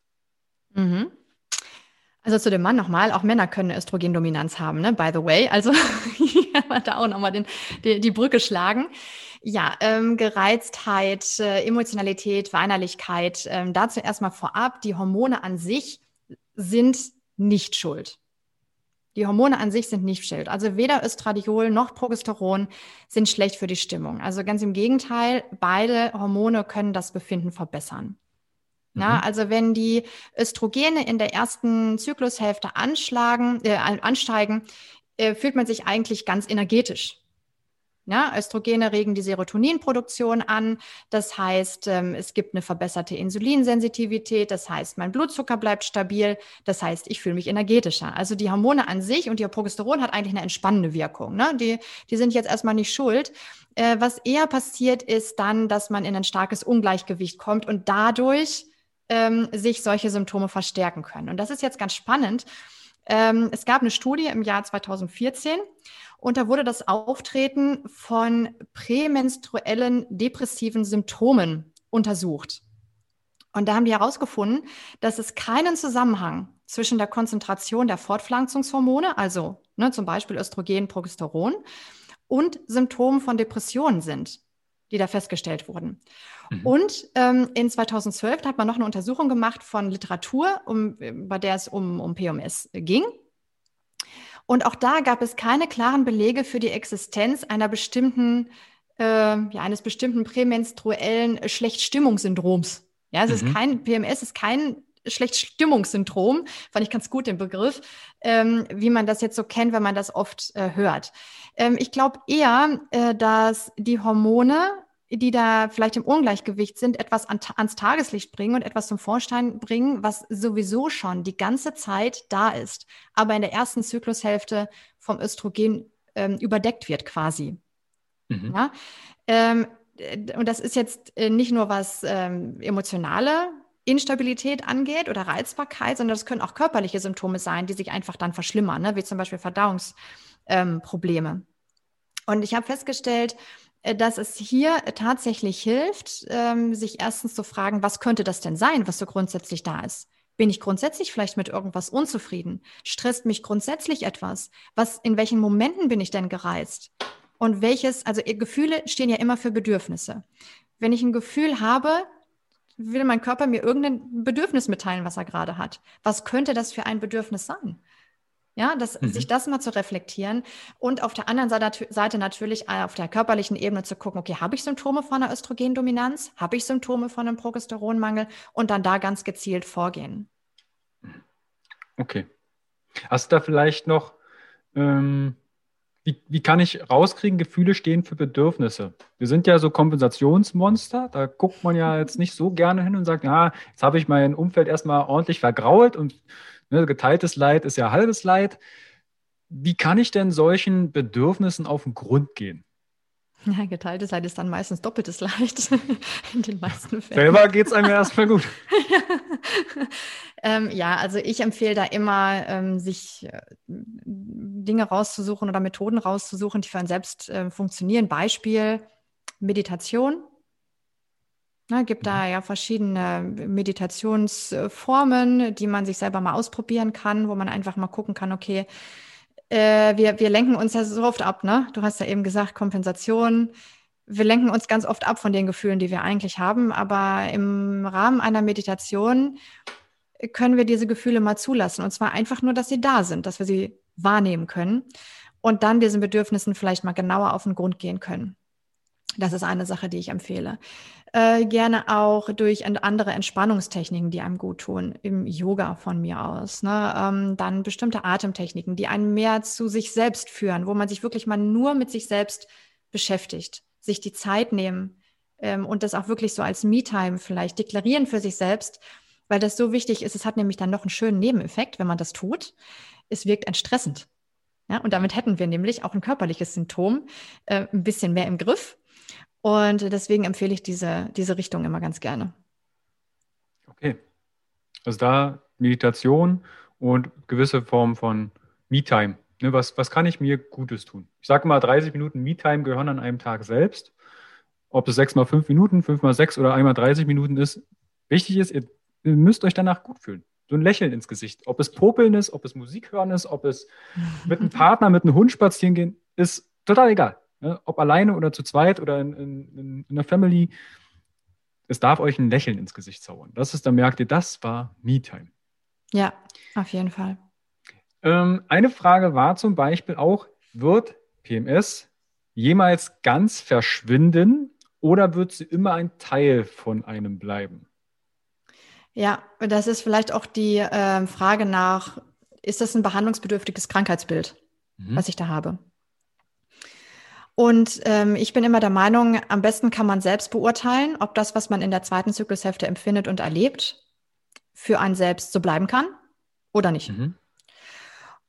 Mhm. Also zu dem Mann nochmal, auch Männer können Östrogendominanz haben, ne? by the way. Also da auch nochmal den, die, die Brücke schlagen. Ja, ähm, Gereiztheit, äh, Emotionalität, Weinerlichkeit. Ähm, dazu erstmal vorab, die Hormone an sich sind nicht schuld. Die Hormone an sich sind nicht schuld. Also weder Östradiol noch Progesteron sind schlecht für die Stimmung. Also ganz im Gegenteil, beide Hormone können das Befinden verbessern. Ja, mhm. also wenn die Östrogene in der ersten Zyklushälfte anschlagen, äh, ansteigen, äh, fühlt man sich eigentlich ganz energetisch. Ja, Östrogene regen die Serotoninproduktion an. Das heißt, ähm, es gibt eine verbesserte Insulinsensitivität. Das heißt, mein Blutzucker bleibt stabil. Das heißt, ich fühle mich energetischer. Also die Hormone an sich und ihr Progesteron hat eigentlich eine entspannende Wirkung. Ne? Die, die sind jetzt erstmal nicht schuld. Äh, was eher passiert, ist dann, dass man in ein starkes Ungleichgewicht kommt und dadurch ähm, sich solche Symptome verstärken können. Und das ist jetzt ganz spannend. Ähm, es gab eine Studie im Jahr 2014 und da wurde das Auftreten von prämenstruellen depressiven Symptomen untersucht. Und da haben die herausgefunden, dass es keinen Zusammenhang zwischen der Konzentration der Fortpflanzungshormone, also ne, zum Beispiel Östrogen, Progesteron, und Symptomen von Depressionen sind die da festgestellt wurden. Mhm. Und ähm, in 2012 hat man noch eine Untersuchung gemacht von Literatur, um, bei der es um, um PMS ging. Und auch da gab es keine klaren Belege für die Existenz einer bestimmten, äh, ja, eines bestimmten prämenstruellen Schlechtstimmungssyndroms. Ja, es mhm. ist kein, PMS ist kein Schlechtstimmungssyndrom, fand ich ganz gut den Begriff, ähm, wie man das jetzt so kennt, wenn man das oft äh, hört. Ähm, ich glaube eher, äh, dass die Hormone, die da vielleicht im Ungleichgewicht sind, etwas an, ans Tageslicht bringen und etwas zum Vorschein bringen, was sowieso schon die ganze Zeit da ist, aber in der ersten Zyklushälfte vom Östrogen ähm, überdeckt wird quasi. Mhm. Ja? Ähm, und das ist jetzt äh, nicht nur was ähm, emotionale Instabilität angeht oder Reizbarkeit, sondern das können auch körperliche Symptome sein, die sich einfach dann verschlimmern, ne? wie zum Beispiel Verdauungsprobleme. Ähm, und ich habe festgestellt, äh, dass es hier tatsächlich hilft, ähm, sich erstens zu fragen, was könnte das denn sein, was so grundsätzlich da ist? Bin ich grundsätzlich vielleicht mit irgendwas unzufrieden? Stresst mich grundsätzlich etwas? Was, in welchen Momenten bin ich denn gereizt? Und welches, also Gefühle stehen ja immer für Bedürfnisse. Wenn ich ein Gefühl habe, will mein Körper mir irgendein Bedürfnis mitteilen, was er gerade hat. Was könnte das für ein Bedürfnis sein? Ja, das, mhm. sich das mal zu reflektieren und auf der anderen Seite, natürlich äh, auf der körperlichen Ebene zu gucken, okay, habe ich Symptome von einer Östrogendominanz? Habe ich Symptome von einem Progesteronmangel? Und dann da ganz gezielt vorgehen. Okay. Hast du da vielleicht noch ähm, wie, wie kann ich rauskriegen, Gefühle stehen für Bedürfnisse? Wir sind ja so Kompensationsmonster, da guckt man ja jetzt nicht so gerne hin und sagt, ja, jetzt habe ich mein Umfeld erstmal ordentlich vergrault und ne, geteiltes Leid ist ja halbes Leid. Wie kann ich denn solchen Bedürfnissen auf den Grund gehen? Ja, geteiltes Leid ist dann meistens doppeltes Leid in den meisten Fällen. Selber geht es einem ja erstmal gut. ähm, ja, also ich empfehle da immer, ähm, sich äh, Dinge rauszusuchen oder Methoden rauszusuchen, die für einen selbst äh, funktionieren. Beispiel Meditation. Es gibt mhm. da ja verschiedene Meditationsformen, die man sich selber mal ausprobieren kann, wo man einfach mal gucken kann, okay, äh, wir, wir lenken uns ja so oft ab, ne? Du hast ja eben gesagt, Kompensation. Wir lenken uns ganz oft ab von den Gefühlen, die wir eigentlich haben, aber im Rahmen einer Meditation können wir diese Gefühle mal zulassen. Und zwar einfach nur, dass sie da sind, dass wir sie wahrnehmen können und dann diesen Bedürfnissen vielleicht mal genauer auf den Grund gehen können. Das ist eine Sache, die ich empfehle. Äh, gerne auch durch andere Entspannungstechniken, die einem gut tun, im Yoga von mir aus. Ne? Ähm, dann bestimmte Atemtechniken, die einen mehr zu sich selbst führen, wo man sich wirklich mal nur mit sich selbst beschäftigt, sich die Zeit nehmen ähm, und das auch wirklich so als Me-Time vielleicht deklarieren für sich selbst, weil das so wichtig ist. Es hat nämlich dann noch einen schönen Nebeneffekt, wenn man das tut. Es wirkt entstressend. Ja, und damit hätten wir nämlich auch ein körperliches Symptom äh, ein bisschen mehr im Griff und deswegen empfehle ich diese, diese Richtung immer ganz gerne. Okay. Also da Meditation und gewisse Form von Me-Time. Ne, was, was kann ich mir Gutes tun? Ich sage mal, 30 Minuten Me-Time gehören an einem Tag selbst. Ob es 6 mal 5 Minuten, 5 mal 6 oder einmal 30 Minuten ist. Wichtig ist, ihr, ihr müsst euch danach gut fühlen. So ein Lächeln ins Gesicht. Ob es Popeln ist, ob es Musik hören ist, ob es mit einem Partner, mit einem Hund spazieren gehen, ist total egal. Ne? Ob alleine oder zu zweit oder in, in, in, der Family. Es darf euch ein Lächeln ins Gesicht zaubern. Das ist, dann merkt ihr, das war Me-Time. Ja, auf jeden Fall. Ähm, eine Frage war zum Beispiel auch, wird PMS jemals ganz verschwinden oder wird sie immer ein Teil von einem bleiben? Ja, das ist vielleicht auch die äh, Frage nach, ist das ein behandlungsbedürftiges Krankheitsbild, mhm. was ich da habe? Und ähm, ich bin immer der Meinung, am besten kann man selbst beurteilen, ob das, was man in der zweiten Zyklushälfte empfindet und erlebt, für einen selbst so bleiben kann oder nicht. Mhm.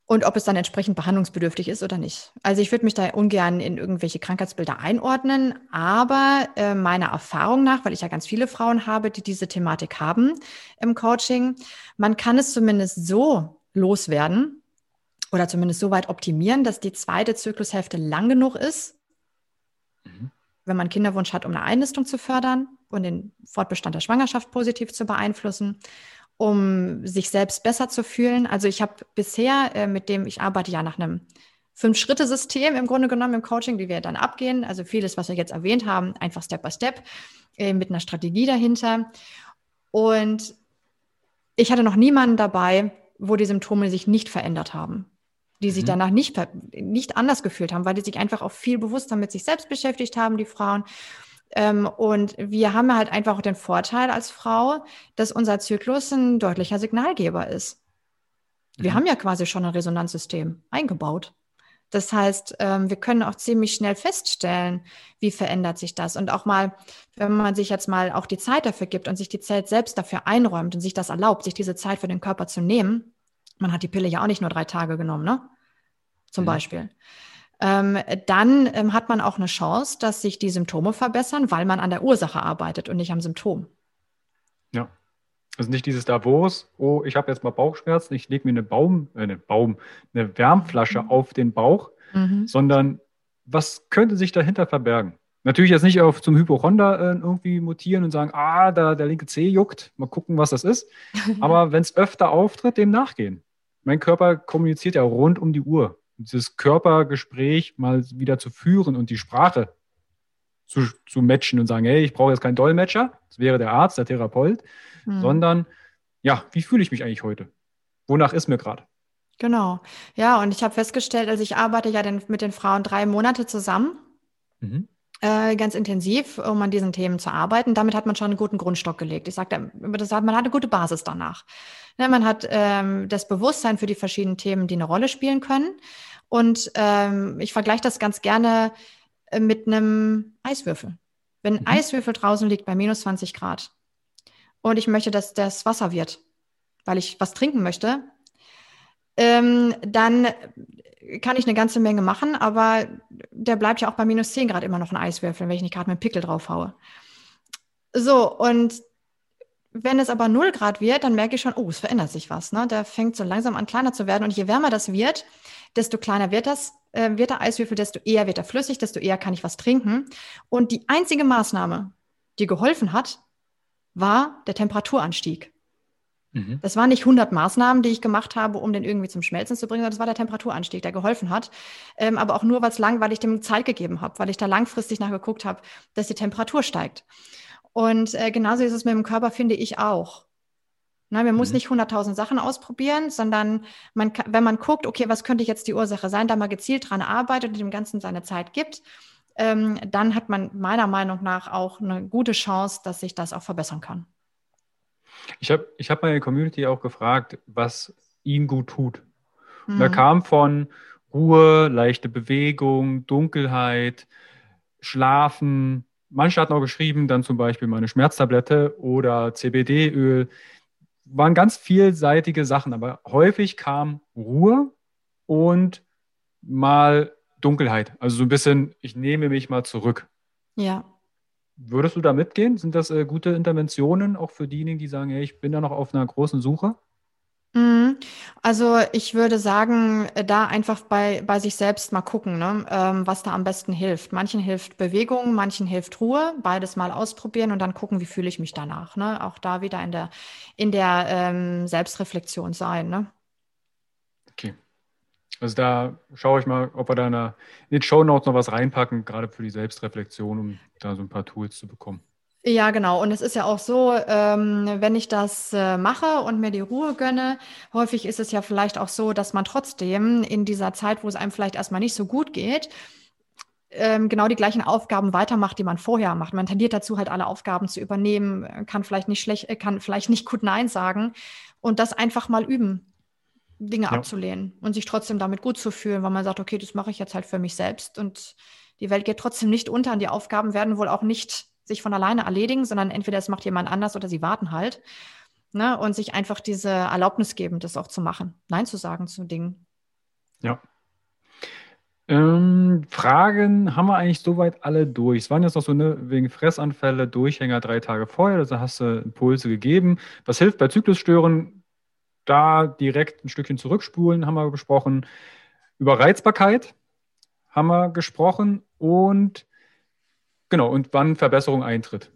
Und ob es dann entsprechend behandlungsbedürftig ist oder nicht. Also ich würde mich da ungern in irgendwelche Krankheitsbilder einordnen, aber äh, meiner Erfahrung nach, weil ich ja ganz viele Frauen habe, die diese Thematik haben im Coaching, man kann es zumindest so loswerden oder zumindest so weit optimieren, dass die zweite Zyklushälfte lang genug ist, Mhm. Wenn man Kinderwunsch hat, um eine Einnistung zu fördern und den Fortbestand der Schwangerschaft positiv zu beeinflussen, um sich selbst besser zu fühlen. Also ich habe bisher, äh, mit dem ich arbeite ja nach einem Fünf-Schritte-System im Grunde genommen im Coaching, die wir dann abgehen. Also vieles, was wir jetzt erwähnt haben, einfach Step by Step äh, mit einer Strategie dahinter. Und ich hatte noch niemanden dabei, wo die Symptome sich nicht verändert haben die sich mhm. danach nicht, nicht anders gefühlt haben, weil die sich einfach auch viel bewusster mit sich selbst beschäftigt haben, die Frauen. Ähm, und wir haben halt einfach auch den Vorteil als Frau, dass unser Zyklus ein deutlicher Signalgeber ist. Wir mhm. haben ja quasi schon ein Resonanzsystem eingebaut. Das heißt, ähm, wir können auch ziemlich schnell feststellen, wie verändert sich das. Und auch mal, wenn man sich jetzt mal auch die Zeit dafür gibt und sich die Zeit selbst dafür einräumt und sich das erlaubt, sich diese Zeit für den Körper zu nehmen, man hat die Pille ja auch nicht nur drei Tage genommen, ne? Zum mhm. Beispiel. Ähm, dann ähm, hat man auch eine Chance, dass sich die Symptome verbessern, weil man an der Ursache arbeitet und nicht am Symptom. Ja. Also nicht dieses Davos, oh, ich habe jetzt mal Bauchschmerzen, ich lege mir eine Baum, äh, eine Baum, eine Wärmflasche mhm. auf den Bauch, mhm. sondern was könnte sich dahinter verbergen? Natürlich jetzt nicht auf zum Hypochonder äh, irgendwie mutieren und sagen, ah, da, der linke Zeh juckt, mal gucken, was das ist. Aber wenn es öfter auftritt, dem nachgehen. Mein Körper kommuniziert ja rund um die Uhr. Dieses Körpergespräch mal wieder zu führen und die Sprache zu, zu matchen und sagen, hey, ich brauche jetzt keinen Dolmetscher, das wäre der Arzt, der Therapeut, mhm. sondern ja, wie fühle ich mich eigentlich heute? Wonach ist mir gerade? Genau. Ja, und ich habe festgestellt, also ich arbeite ja den, mit den Frauen drei Monate zusammen. Mhm. Äh, ganz intensiv, um an diesen Themen zu arbeiten. Damit hat man schon einen guten Grundstock gelegt. Ich sage, man hat eine gute Basis danach. Ne, man hat ähm, das Bewusstsein für die verschiedenen Themen, die eine Rolle spielen können. Und ähm, ich vergleiche das ganz gerne äh, mit einem Eiswürfel. Wenn ein mhm. Eiswürfel draußen liegt bei minus 20 Grad und ich möchte, dass das Wasser wird, weil ich was trinken möchte, ähm, dann kann ich eine ganze Menge machen, aber der bleibt ja auch bei minus 10 Grad immer noch ein Eiswürfel, wenn ich nicht gerade mit Pickel drauf haue. So, und wenn es aber 0 Grad wird, dann merke ich schon, oh, es verändert sich was. Ne? Der fängt so langsam an, kleiner zu werden. Und je wärmer das wird, desto kleiner wird das, äh, wird der Eiswürfel, desto eher wird er flüssig, desto eher kann ich was trinken. Und die einzige Maßnahme, die geholfen hat, war der Temperaturanstieg. Mhm. Das waren nicht 100 Maßnahmen, die ich gemacht habe, um den irgendwie zum Schmelzen zu bringen, sondern das war der Temperaturanstieg, der geholfen hat. Ähm, aber auch nur, weil es lang, weil ich dem Zeit gegeben habe, weil ich da langfristig nachgeguckt habe, dass die Temperatur steigt. Und äh, genauso ist es mit dem Körper, finde ich auch. Na, man muss mhm. nicht 100.000 Sachen ausprobieren, sondern man, wenn man guckt, okay, was könnte jetzt die Ursache sein, da mal gezielt dran arbeitet und dem Ganzen seine Zeit gibt, ähm, dann hat man meiner Meinung nach auch eine gute Chance, dass sich das auch verbessern kann. Ich habe ich hab meine Community auch gefragt, was ihnen gut tut. Mhm. Da kam von Ruhe, leichte Bewegung, Dunkelheit, Schlafen. Manche hatten auch geschrieben, dann zum Beispiel meine Schmerztablette oder CBD-Öl. Waren ganz vielseitige Sachen, aber häufig kam Ruhe und mal Dunkelheit. Also so ein bisschen, ich nehme mich mal zurück. Ja. Würdest du da mitgehen? Sind das äh, gute Interventionen auch für diejenigen, die sagen, hey, ich bin da noch auf einer großen Suche? Mhm. Also ich würde sagen, äh, da einfach bei, bei sich selbst mal gucken, ne, ähm, was da am besten hilft. Manchen hilft Bewegung, manchen hilft Ruhe, beides mal ausprobieren und dann gucken, wie fühle ich mich danach. Ne? Auch da wieder in der, in der ähm, Selbstreflexion sein. Ne? Okay. Also da schaue ich mal, ob wir da in, den Show Notes noch was reinpacken, gerade für die Selbstreflexion, um da so ein paar Tools zu bekommen. Ja, genau. Und es ist ja auch so, ähm, wenn ich das äh, mache und mir die Ruhe gönne, häufig ist es ja vielleicht auch so, dass man trotzdem in dieser Zeit, wo es einem vielleicht erstmal nicht so gut geht, ähm, genau die gleichen Aufgaben weitermacht, die man vorher macht. Man tendiert dazu, halt alle Aufgaben zu übernehmen, kann vielleicht nicht schlecht, äh, kann vielleicht nicht gut Nein sagen und das einfach mal üben. Dinge ja. abzulehnen und sich trotzdem damit gut zu fühlen, weil man sagt, okay, das mache ich jetzt halt für mich selbst und die Welt geht trotzdem nicht unter und die Aufgaben werden wohl auch nicht sich von alleine erledigen, sondern entweder es macht jemand anders oder sie warten halt. Ne? Und sich einfach diese Erlaubnis geben, das auch zu machen, Nein zu sagen zu Dingen. Ja. Ähm, Fragen haben wir eigentlich soweit alle durch. Es waren jetzt noch so eine wegen Fressanfälle, Durchhänger drei Tage vorher, also hast du Impulse gegeben. Was hilft bei Zyklusstören? Da direkt ein Stückchen zurückspulen, haben wir besprochen. Über Reizbarkeit haben wir gesprochen und genau, und wann Verbesserung eintritt.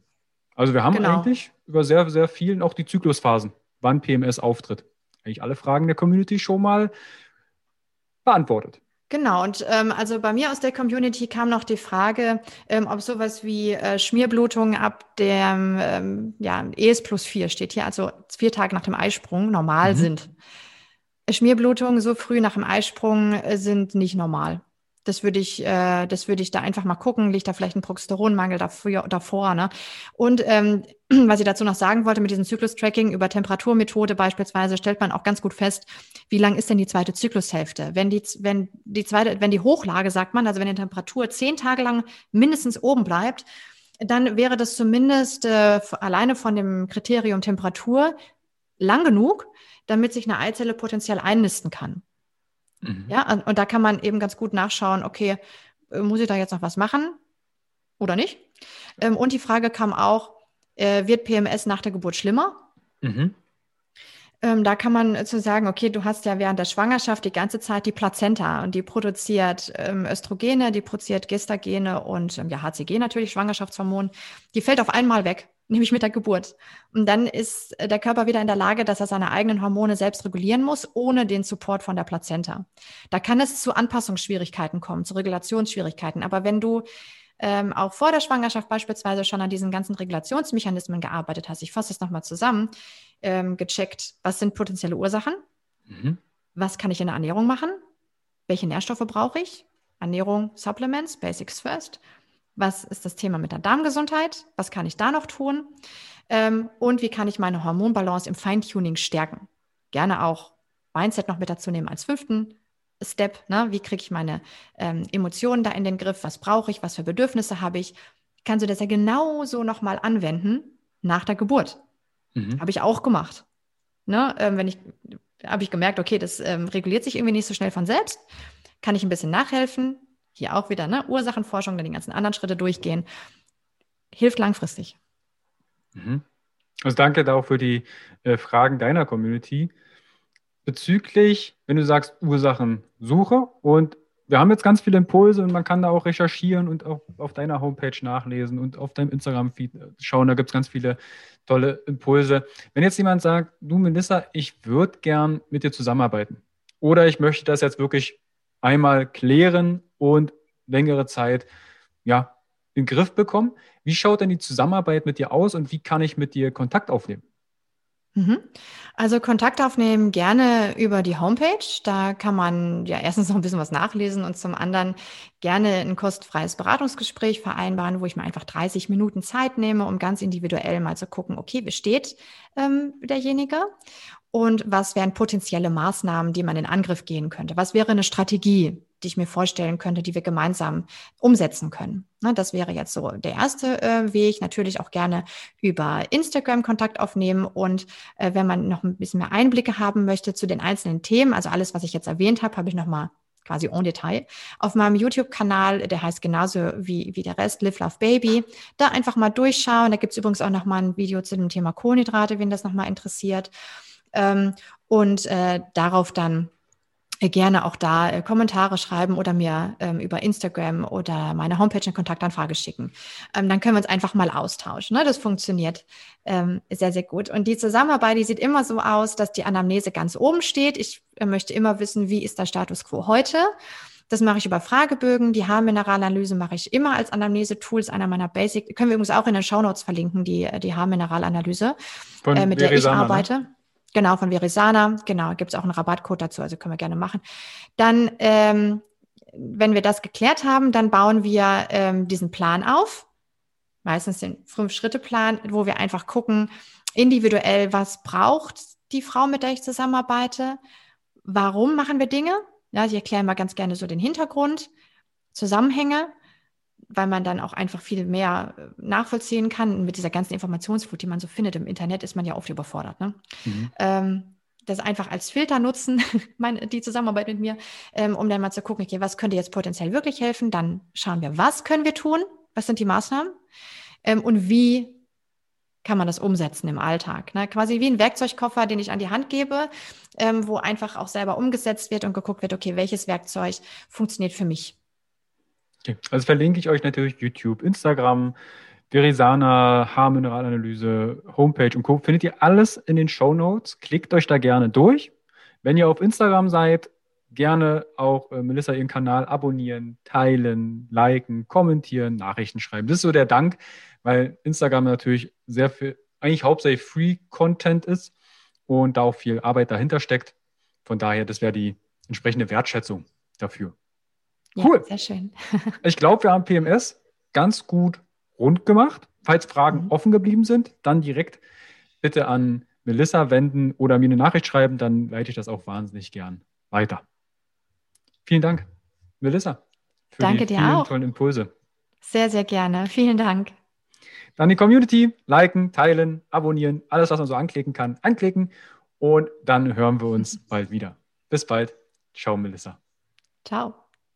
Also wir haben genau. eigentlich über sehr, sehr vielen auch die Zyklusphasen, wann PMS auftritt. Eigentlich alle Fragen der Community schon mal beantwortet. Genau, und ähm, also bei mir aus der Community kam noch die Frage, ähm, ob sowas wie äh, Schmierblutung ab dem ähm, ja, ES plus 4 steht hier, also vier Tage nach dem Eisprung normal mhm. sind. Schmierblutungen so früh nach dem Eisprung äh, sind nicht normal. Das würde ich, äh, das würde ich da einfach mal gucken. Liegt da vielleicht ein Progesteronmangel davor? davor ne? Und ähm, was ich dazu noch sagen wollte mit diesem Zyklus-Tracking über Temperaturmethode beispielsweise, stellt man auch ganz gut fest, wie lang ist denn die zweite Zyklushälfte? Wenn die, wenn die zweite, wenn die Hochlage, sagt man, also wenn die Temperatur zehn Tage lang mindestens oben bleibt, dann wäre das zumindest äh, alleine von dem Kriterium Temperatur lang genug, damit sich eine Eizelle potenziell einnisten kann. Mhm. Ja, und, und da kann man eben ganz gut nachschauen, okay, äh, muss ich da jetzt noch was machen oder nicht? Ähm, und die Frage kam auch, äh, wird PMS nach der Geburt schlimmer? Mhm. Ähm, da kann man zu sagen, okay, du hast ja während der Schwangerschaft die ganze Zeit die Plazenta und die produziert ähm, Östrogene, die produziert Gestagene und ähm, ja, HCG natürlich, Schwangerschaftshormon. Die fällt auf einmal weg, nämlich mit der Geburt. Und dann ist äh, der Körper wieder in der Lage, dass er seine eigenen Hormone selbst regulieren muss, ohne den Support von der Plazenta. Da kann es zu Anpassungsschwierigkeiten kommen, zu Regulationsschwierigkeiten. Aber wenn du ähm, auch vor der Schwangerschaft beispielsweise schon an diesen ganzen Regulationsmechanismen gearbeitet hast. Ich fasse das nochmal zusammen, ähm, gecheckt, was sind potenzielle Ursachen, mhm. was kann ich in der Ernährung machen, welche Nährstoffe brauche ich, Ernährung, Supplements, Basics first, was ist das Thema mit der Darmgesundheit, was kann ich da noch tun ähm, und wie kann ich meine Hormonbalance im Feintuning stärken. Gerne auch Mindset noch mit dazu nehmen als fünften Step, ne? wie kriege ich meine ähm, Emotionen da in den Griff, was brauche ich, was für Bedürfnisse habe ich, kannst du das ja genauso nochmal anwenden nach der Geburt. Mhm. Habe ich auch gemacht. Ne? Ähm, wenn ich, habe ich gemerkt, okay, das ähm, reguliert sich irgendwie nicht so schnell von selbst, kann ich ein bisschen nachhelfen. Hier auch wieder ne? Ursachenforschung, dann die ganzen anderen Schritte durchgehen. Hilft langfristig. Mhm. Also danke da auch für die äh, Fragen deiner Community bezüglich, wenn du sagst Ursachensuche und wir haben jetzt ganz viele Impulse und man kann da auch recherchieren und auch auf deiner Homepage nachlesen und auf deinem Instagram-Feed schauen. Da gibt es ganz viele tolle Impulse. Wenn jetzt jemand sagt, du Melissa, ich würde gern mit dir zusammenarbeiten oder ich möchte das jetzt wirklich einmal klären und längere Zeit ja, in den Griff bekommen, wie schaut denn die Zusammenarbeit mit dir aus und wie kann ich mit dir Kontakt aufnehmen? Mhm. Also Kontakt aufnehmen gerne über die Homepage. Da kann man ja erstens noch ein bisschen was nachlesen und zum anderen gerne ein kostenfreies Beratungsgespräch vereinbaren, wo ich mir einfach 30 Minuten Zeit nehme, um ganz individuell mal zu gucken, okay, wie steht ähm, derjenige und was wären potenzielle Maßnahmen, die man in Angriff gehen könnte? Was wäre eine Strategie, die ich mir vorstellen könnte, die wir gemeinsam umsetzen können. Ne, das wäre jetzt so der erste äh, Weg. Natürlich auch gerne über Instagram Kontakt aufnehmen und äh, wenn man noch ein bisschen mehr Einblicke haben möchte zu den einzelnen Themen, also alles, was ich jetzt erwähnt habe, habe ich nochmal quasi en Detail auf meinem YouTube-Kanal, der heißt genauso wie, wie der Rest, Live Love Baby. Da einfach mal durchschauen. Da gibt es übrigens auch nochmal ein Video zu dem Thema Kohlenhydrate, wen das nochmal interessiert. Ähm, und äh, darauf dann gerne auch da äh, Kommentare schreiben oder mir ähm, über Instagram oder meine Homepage eine Kontaktanfrage schicken. Ähm, dann können wir uns einfach mal austauschen. Ne? Das funktioniert ähm, sehr, sehr gut. Und die Zusammenarbeit, die sieht immer so aus, dass die Anamnese ganz oben steht. Ich äh, möchte immer wissen, wie ist der Status quo heute? Das mache ich über Fragebögen. Die Haarmineralanalyse mache ich immer als Anamnese-Tool, ist einer meiner Basic. Können wir übrigens auch in den Shownotes verlinken, die, die Haarmineralanalyse, äh, mit der ich ne? arbeite. Ne? Genau, von Verisana. Genau, gibt es auch einen Rabattcode dazu, also können wir gerne machen. Dann, ähm, wenn wir das geklärt haben, dann bauen wir ähm, diesen Plan auf. Meistens den Fünf-Schritte-Plan, wo wir einfach gucken, individuell, was braucht die Frau, mit der ich zusammenarbeite? Warum machen wir Dinge? Ja, ich erkläre mal ganz gerne so den Hintergrund, Zusammenhänge weil man dann auch einfach viel mehr äh, nachvollziehen kann. Und mit dieser ganzen Informationsflut, die man so findet im Internet, ist man ja oft überfordert. Ne? Mhm. Ähm, das einfach als Filter nutzen, meine, die Zusammenarbeit mit mir, ähm, um dann mal zu gucken, okay, was könnte jetzt potenziell wirklich helfen? Dann schauen wir, was können wir tun? Was sind die Maßnahmen? Ähm, und wie kann man das umsetzen im Alltag? Ne? Quasi wie ein Werkzeugkoffer, den ich an die Hand gebe, ähm, wo einfach auch selber umgesetzt wird und geguckt wird, okay, welches Werkzeug funktioniert für mich? Okay. Also verlinke ich euch natürlich YouTube, Instagram, Verisana, Haarmineralanalyse, Homepage und Co. Findet ihr alles in den Show Notes. Klickt euch da gerne durch. Wenn ihr auf Instagram seid, gerne auch äh, Melissa ihren Kanal abonnieren, teilen, liken, kommentieren, Nachrichten schreiben. Das ist so der Dank, weil Instagram natürlich sehr viel, eigentlich hauptsächlich Free Content ist und da auch viel Arbeit dahinter steckt. Von daher, das wäre die entsprechende Wertschätzung dafür. Ja, cool. Sehr schön. ich glaube, wir haben PMS ganz gut rund gemacht. Falls Fragen mhm. offen geblieben sind, dann direkt bitte an Melissa wenden oder mir eine Nachricht schreiben, dann leite ich das auch wahnsinnig gern weiter. Vielen Dank, Melissa, für Danke die vielen auch. tollen Impulse. Sehr, sehr gerne. Vielen Dank. Dann die Community, liken, teilen, abonnieren, alles, was man so anklicken kann, anklicken und dann hören wir uns bald wieder. Bis bald. Ciao, Melissa. Ciao.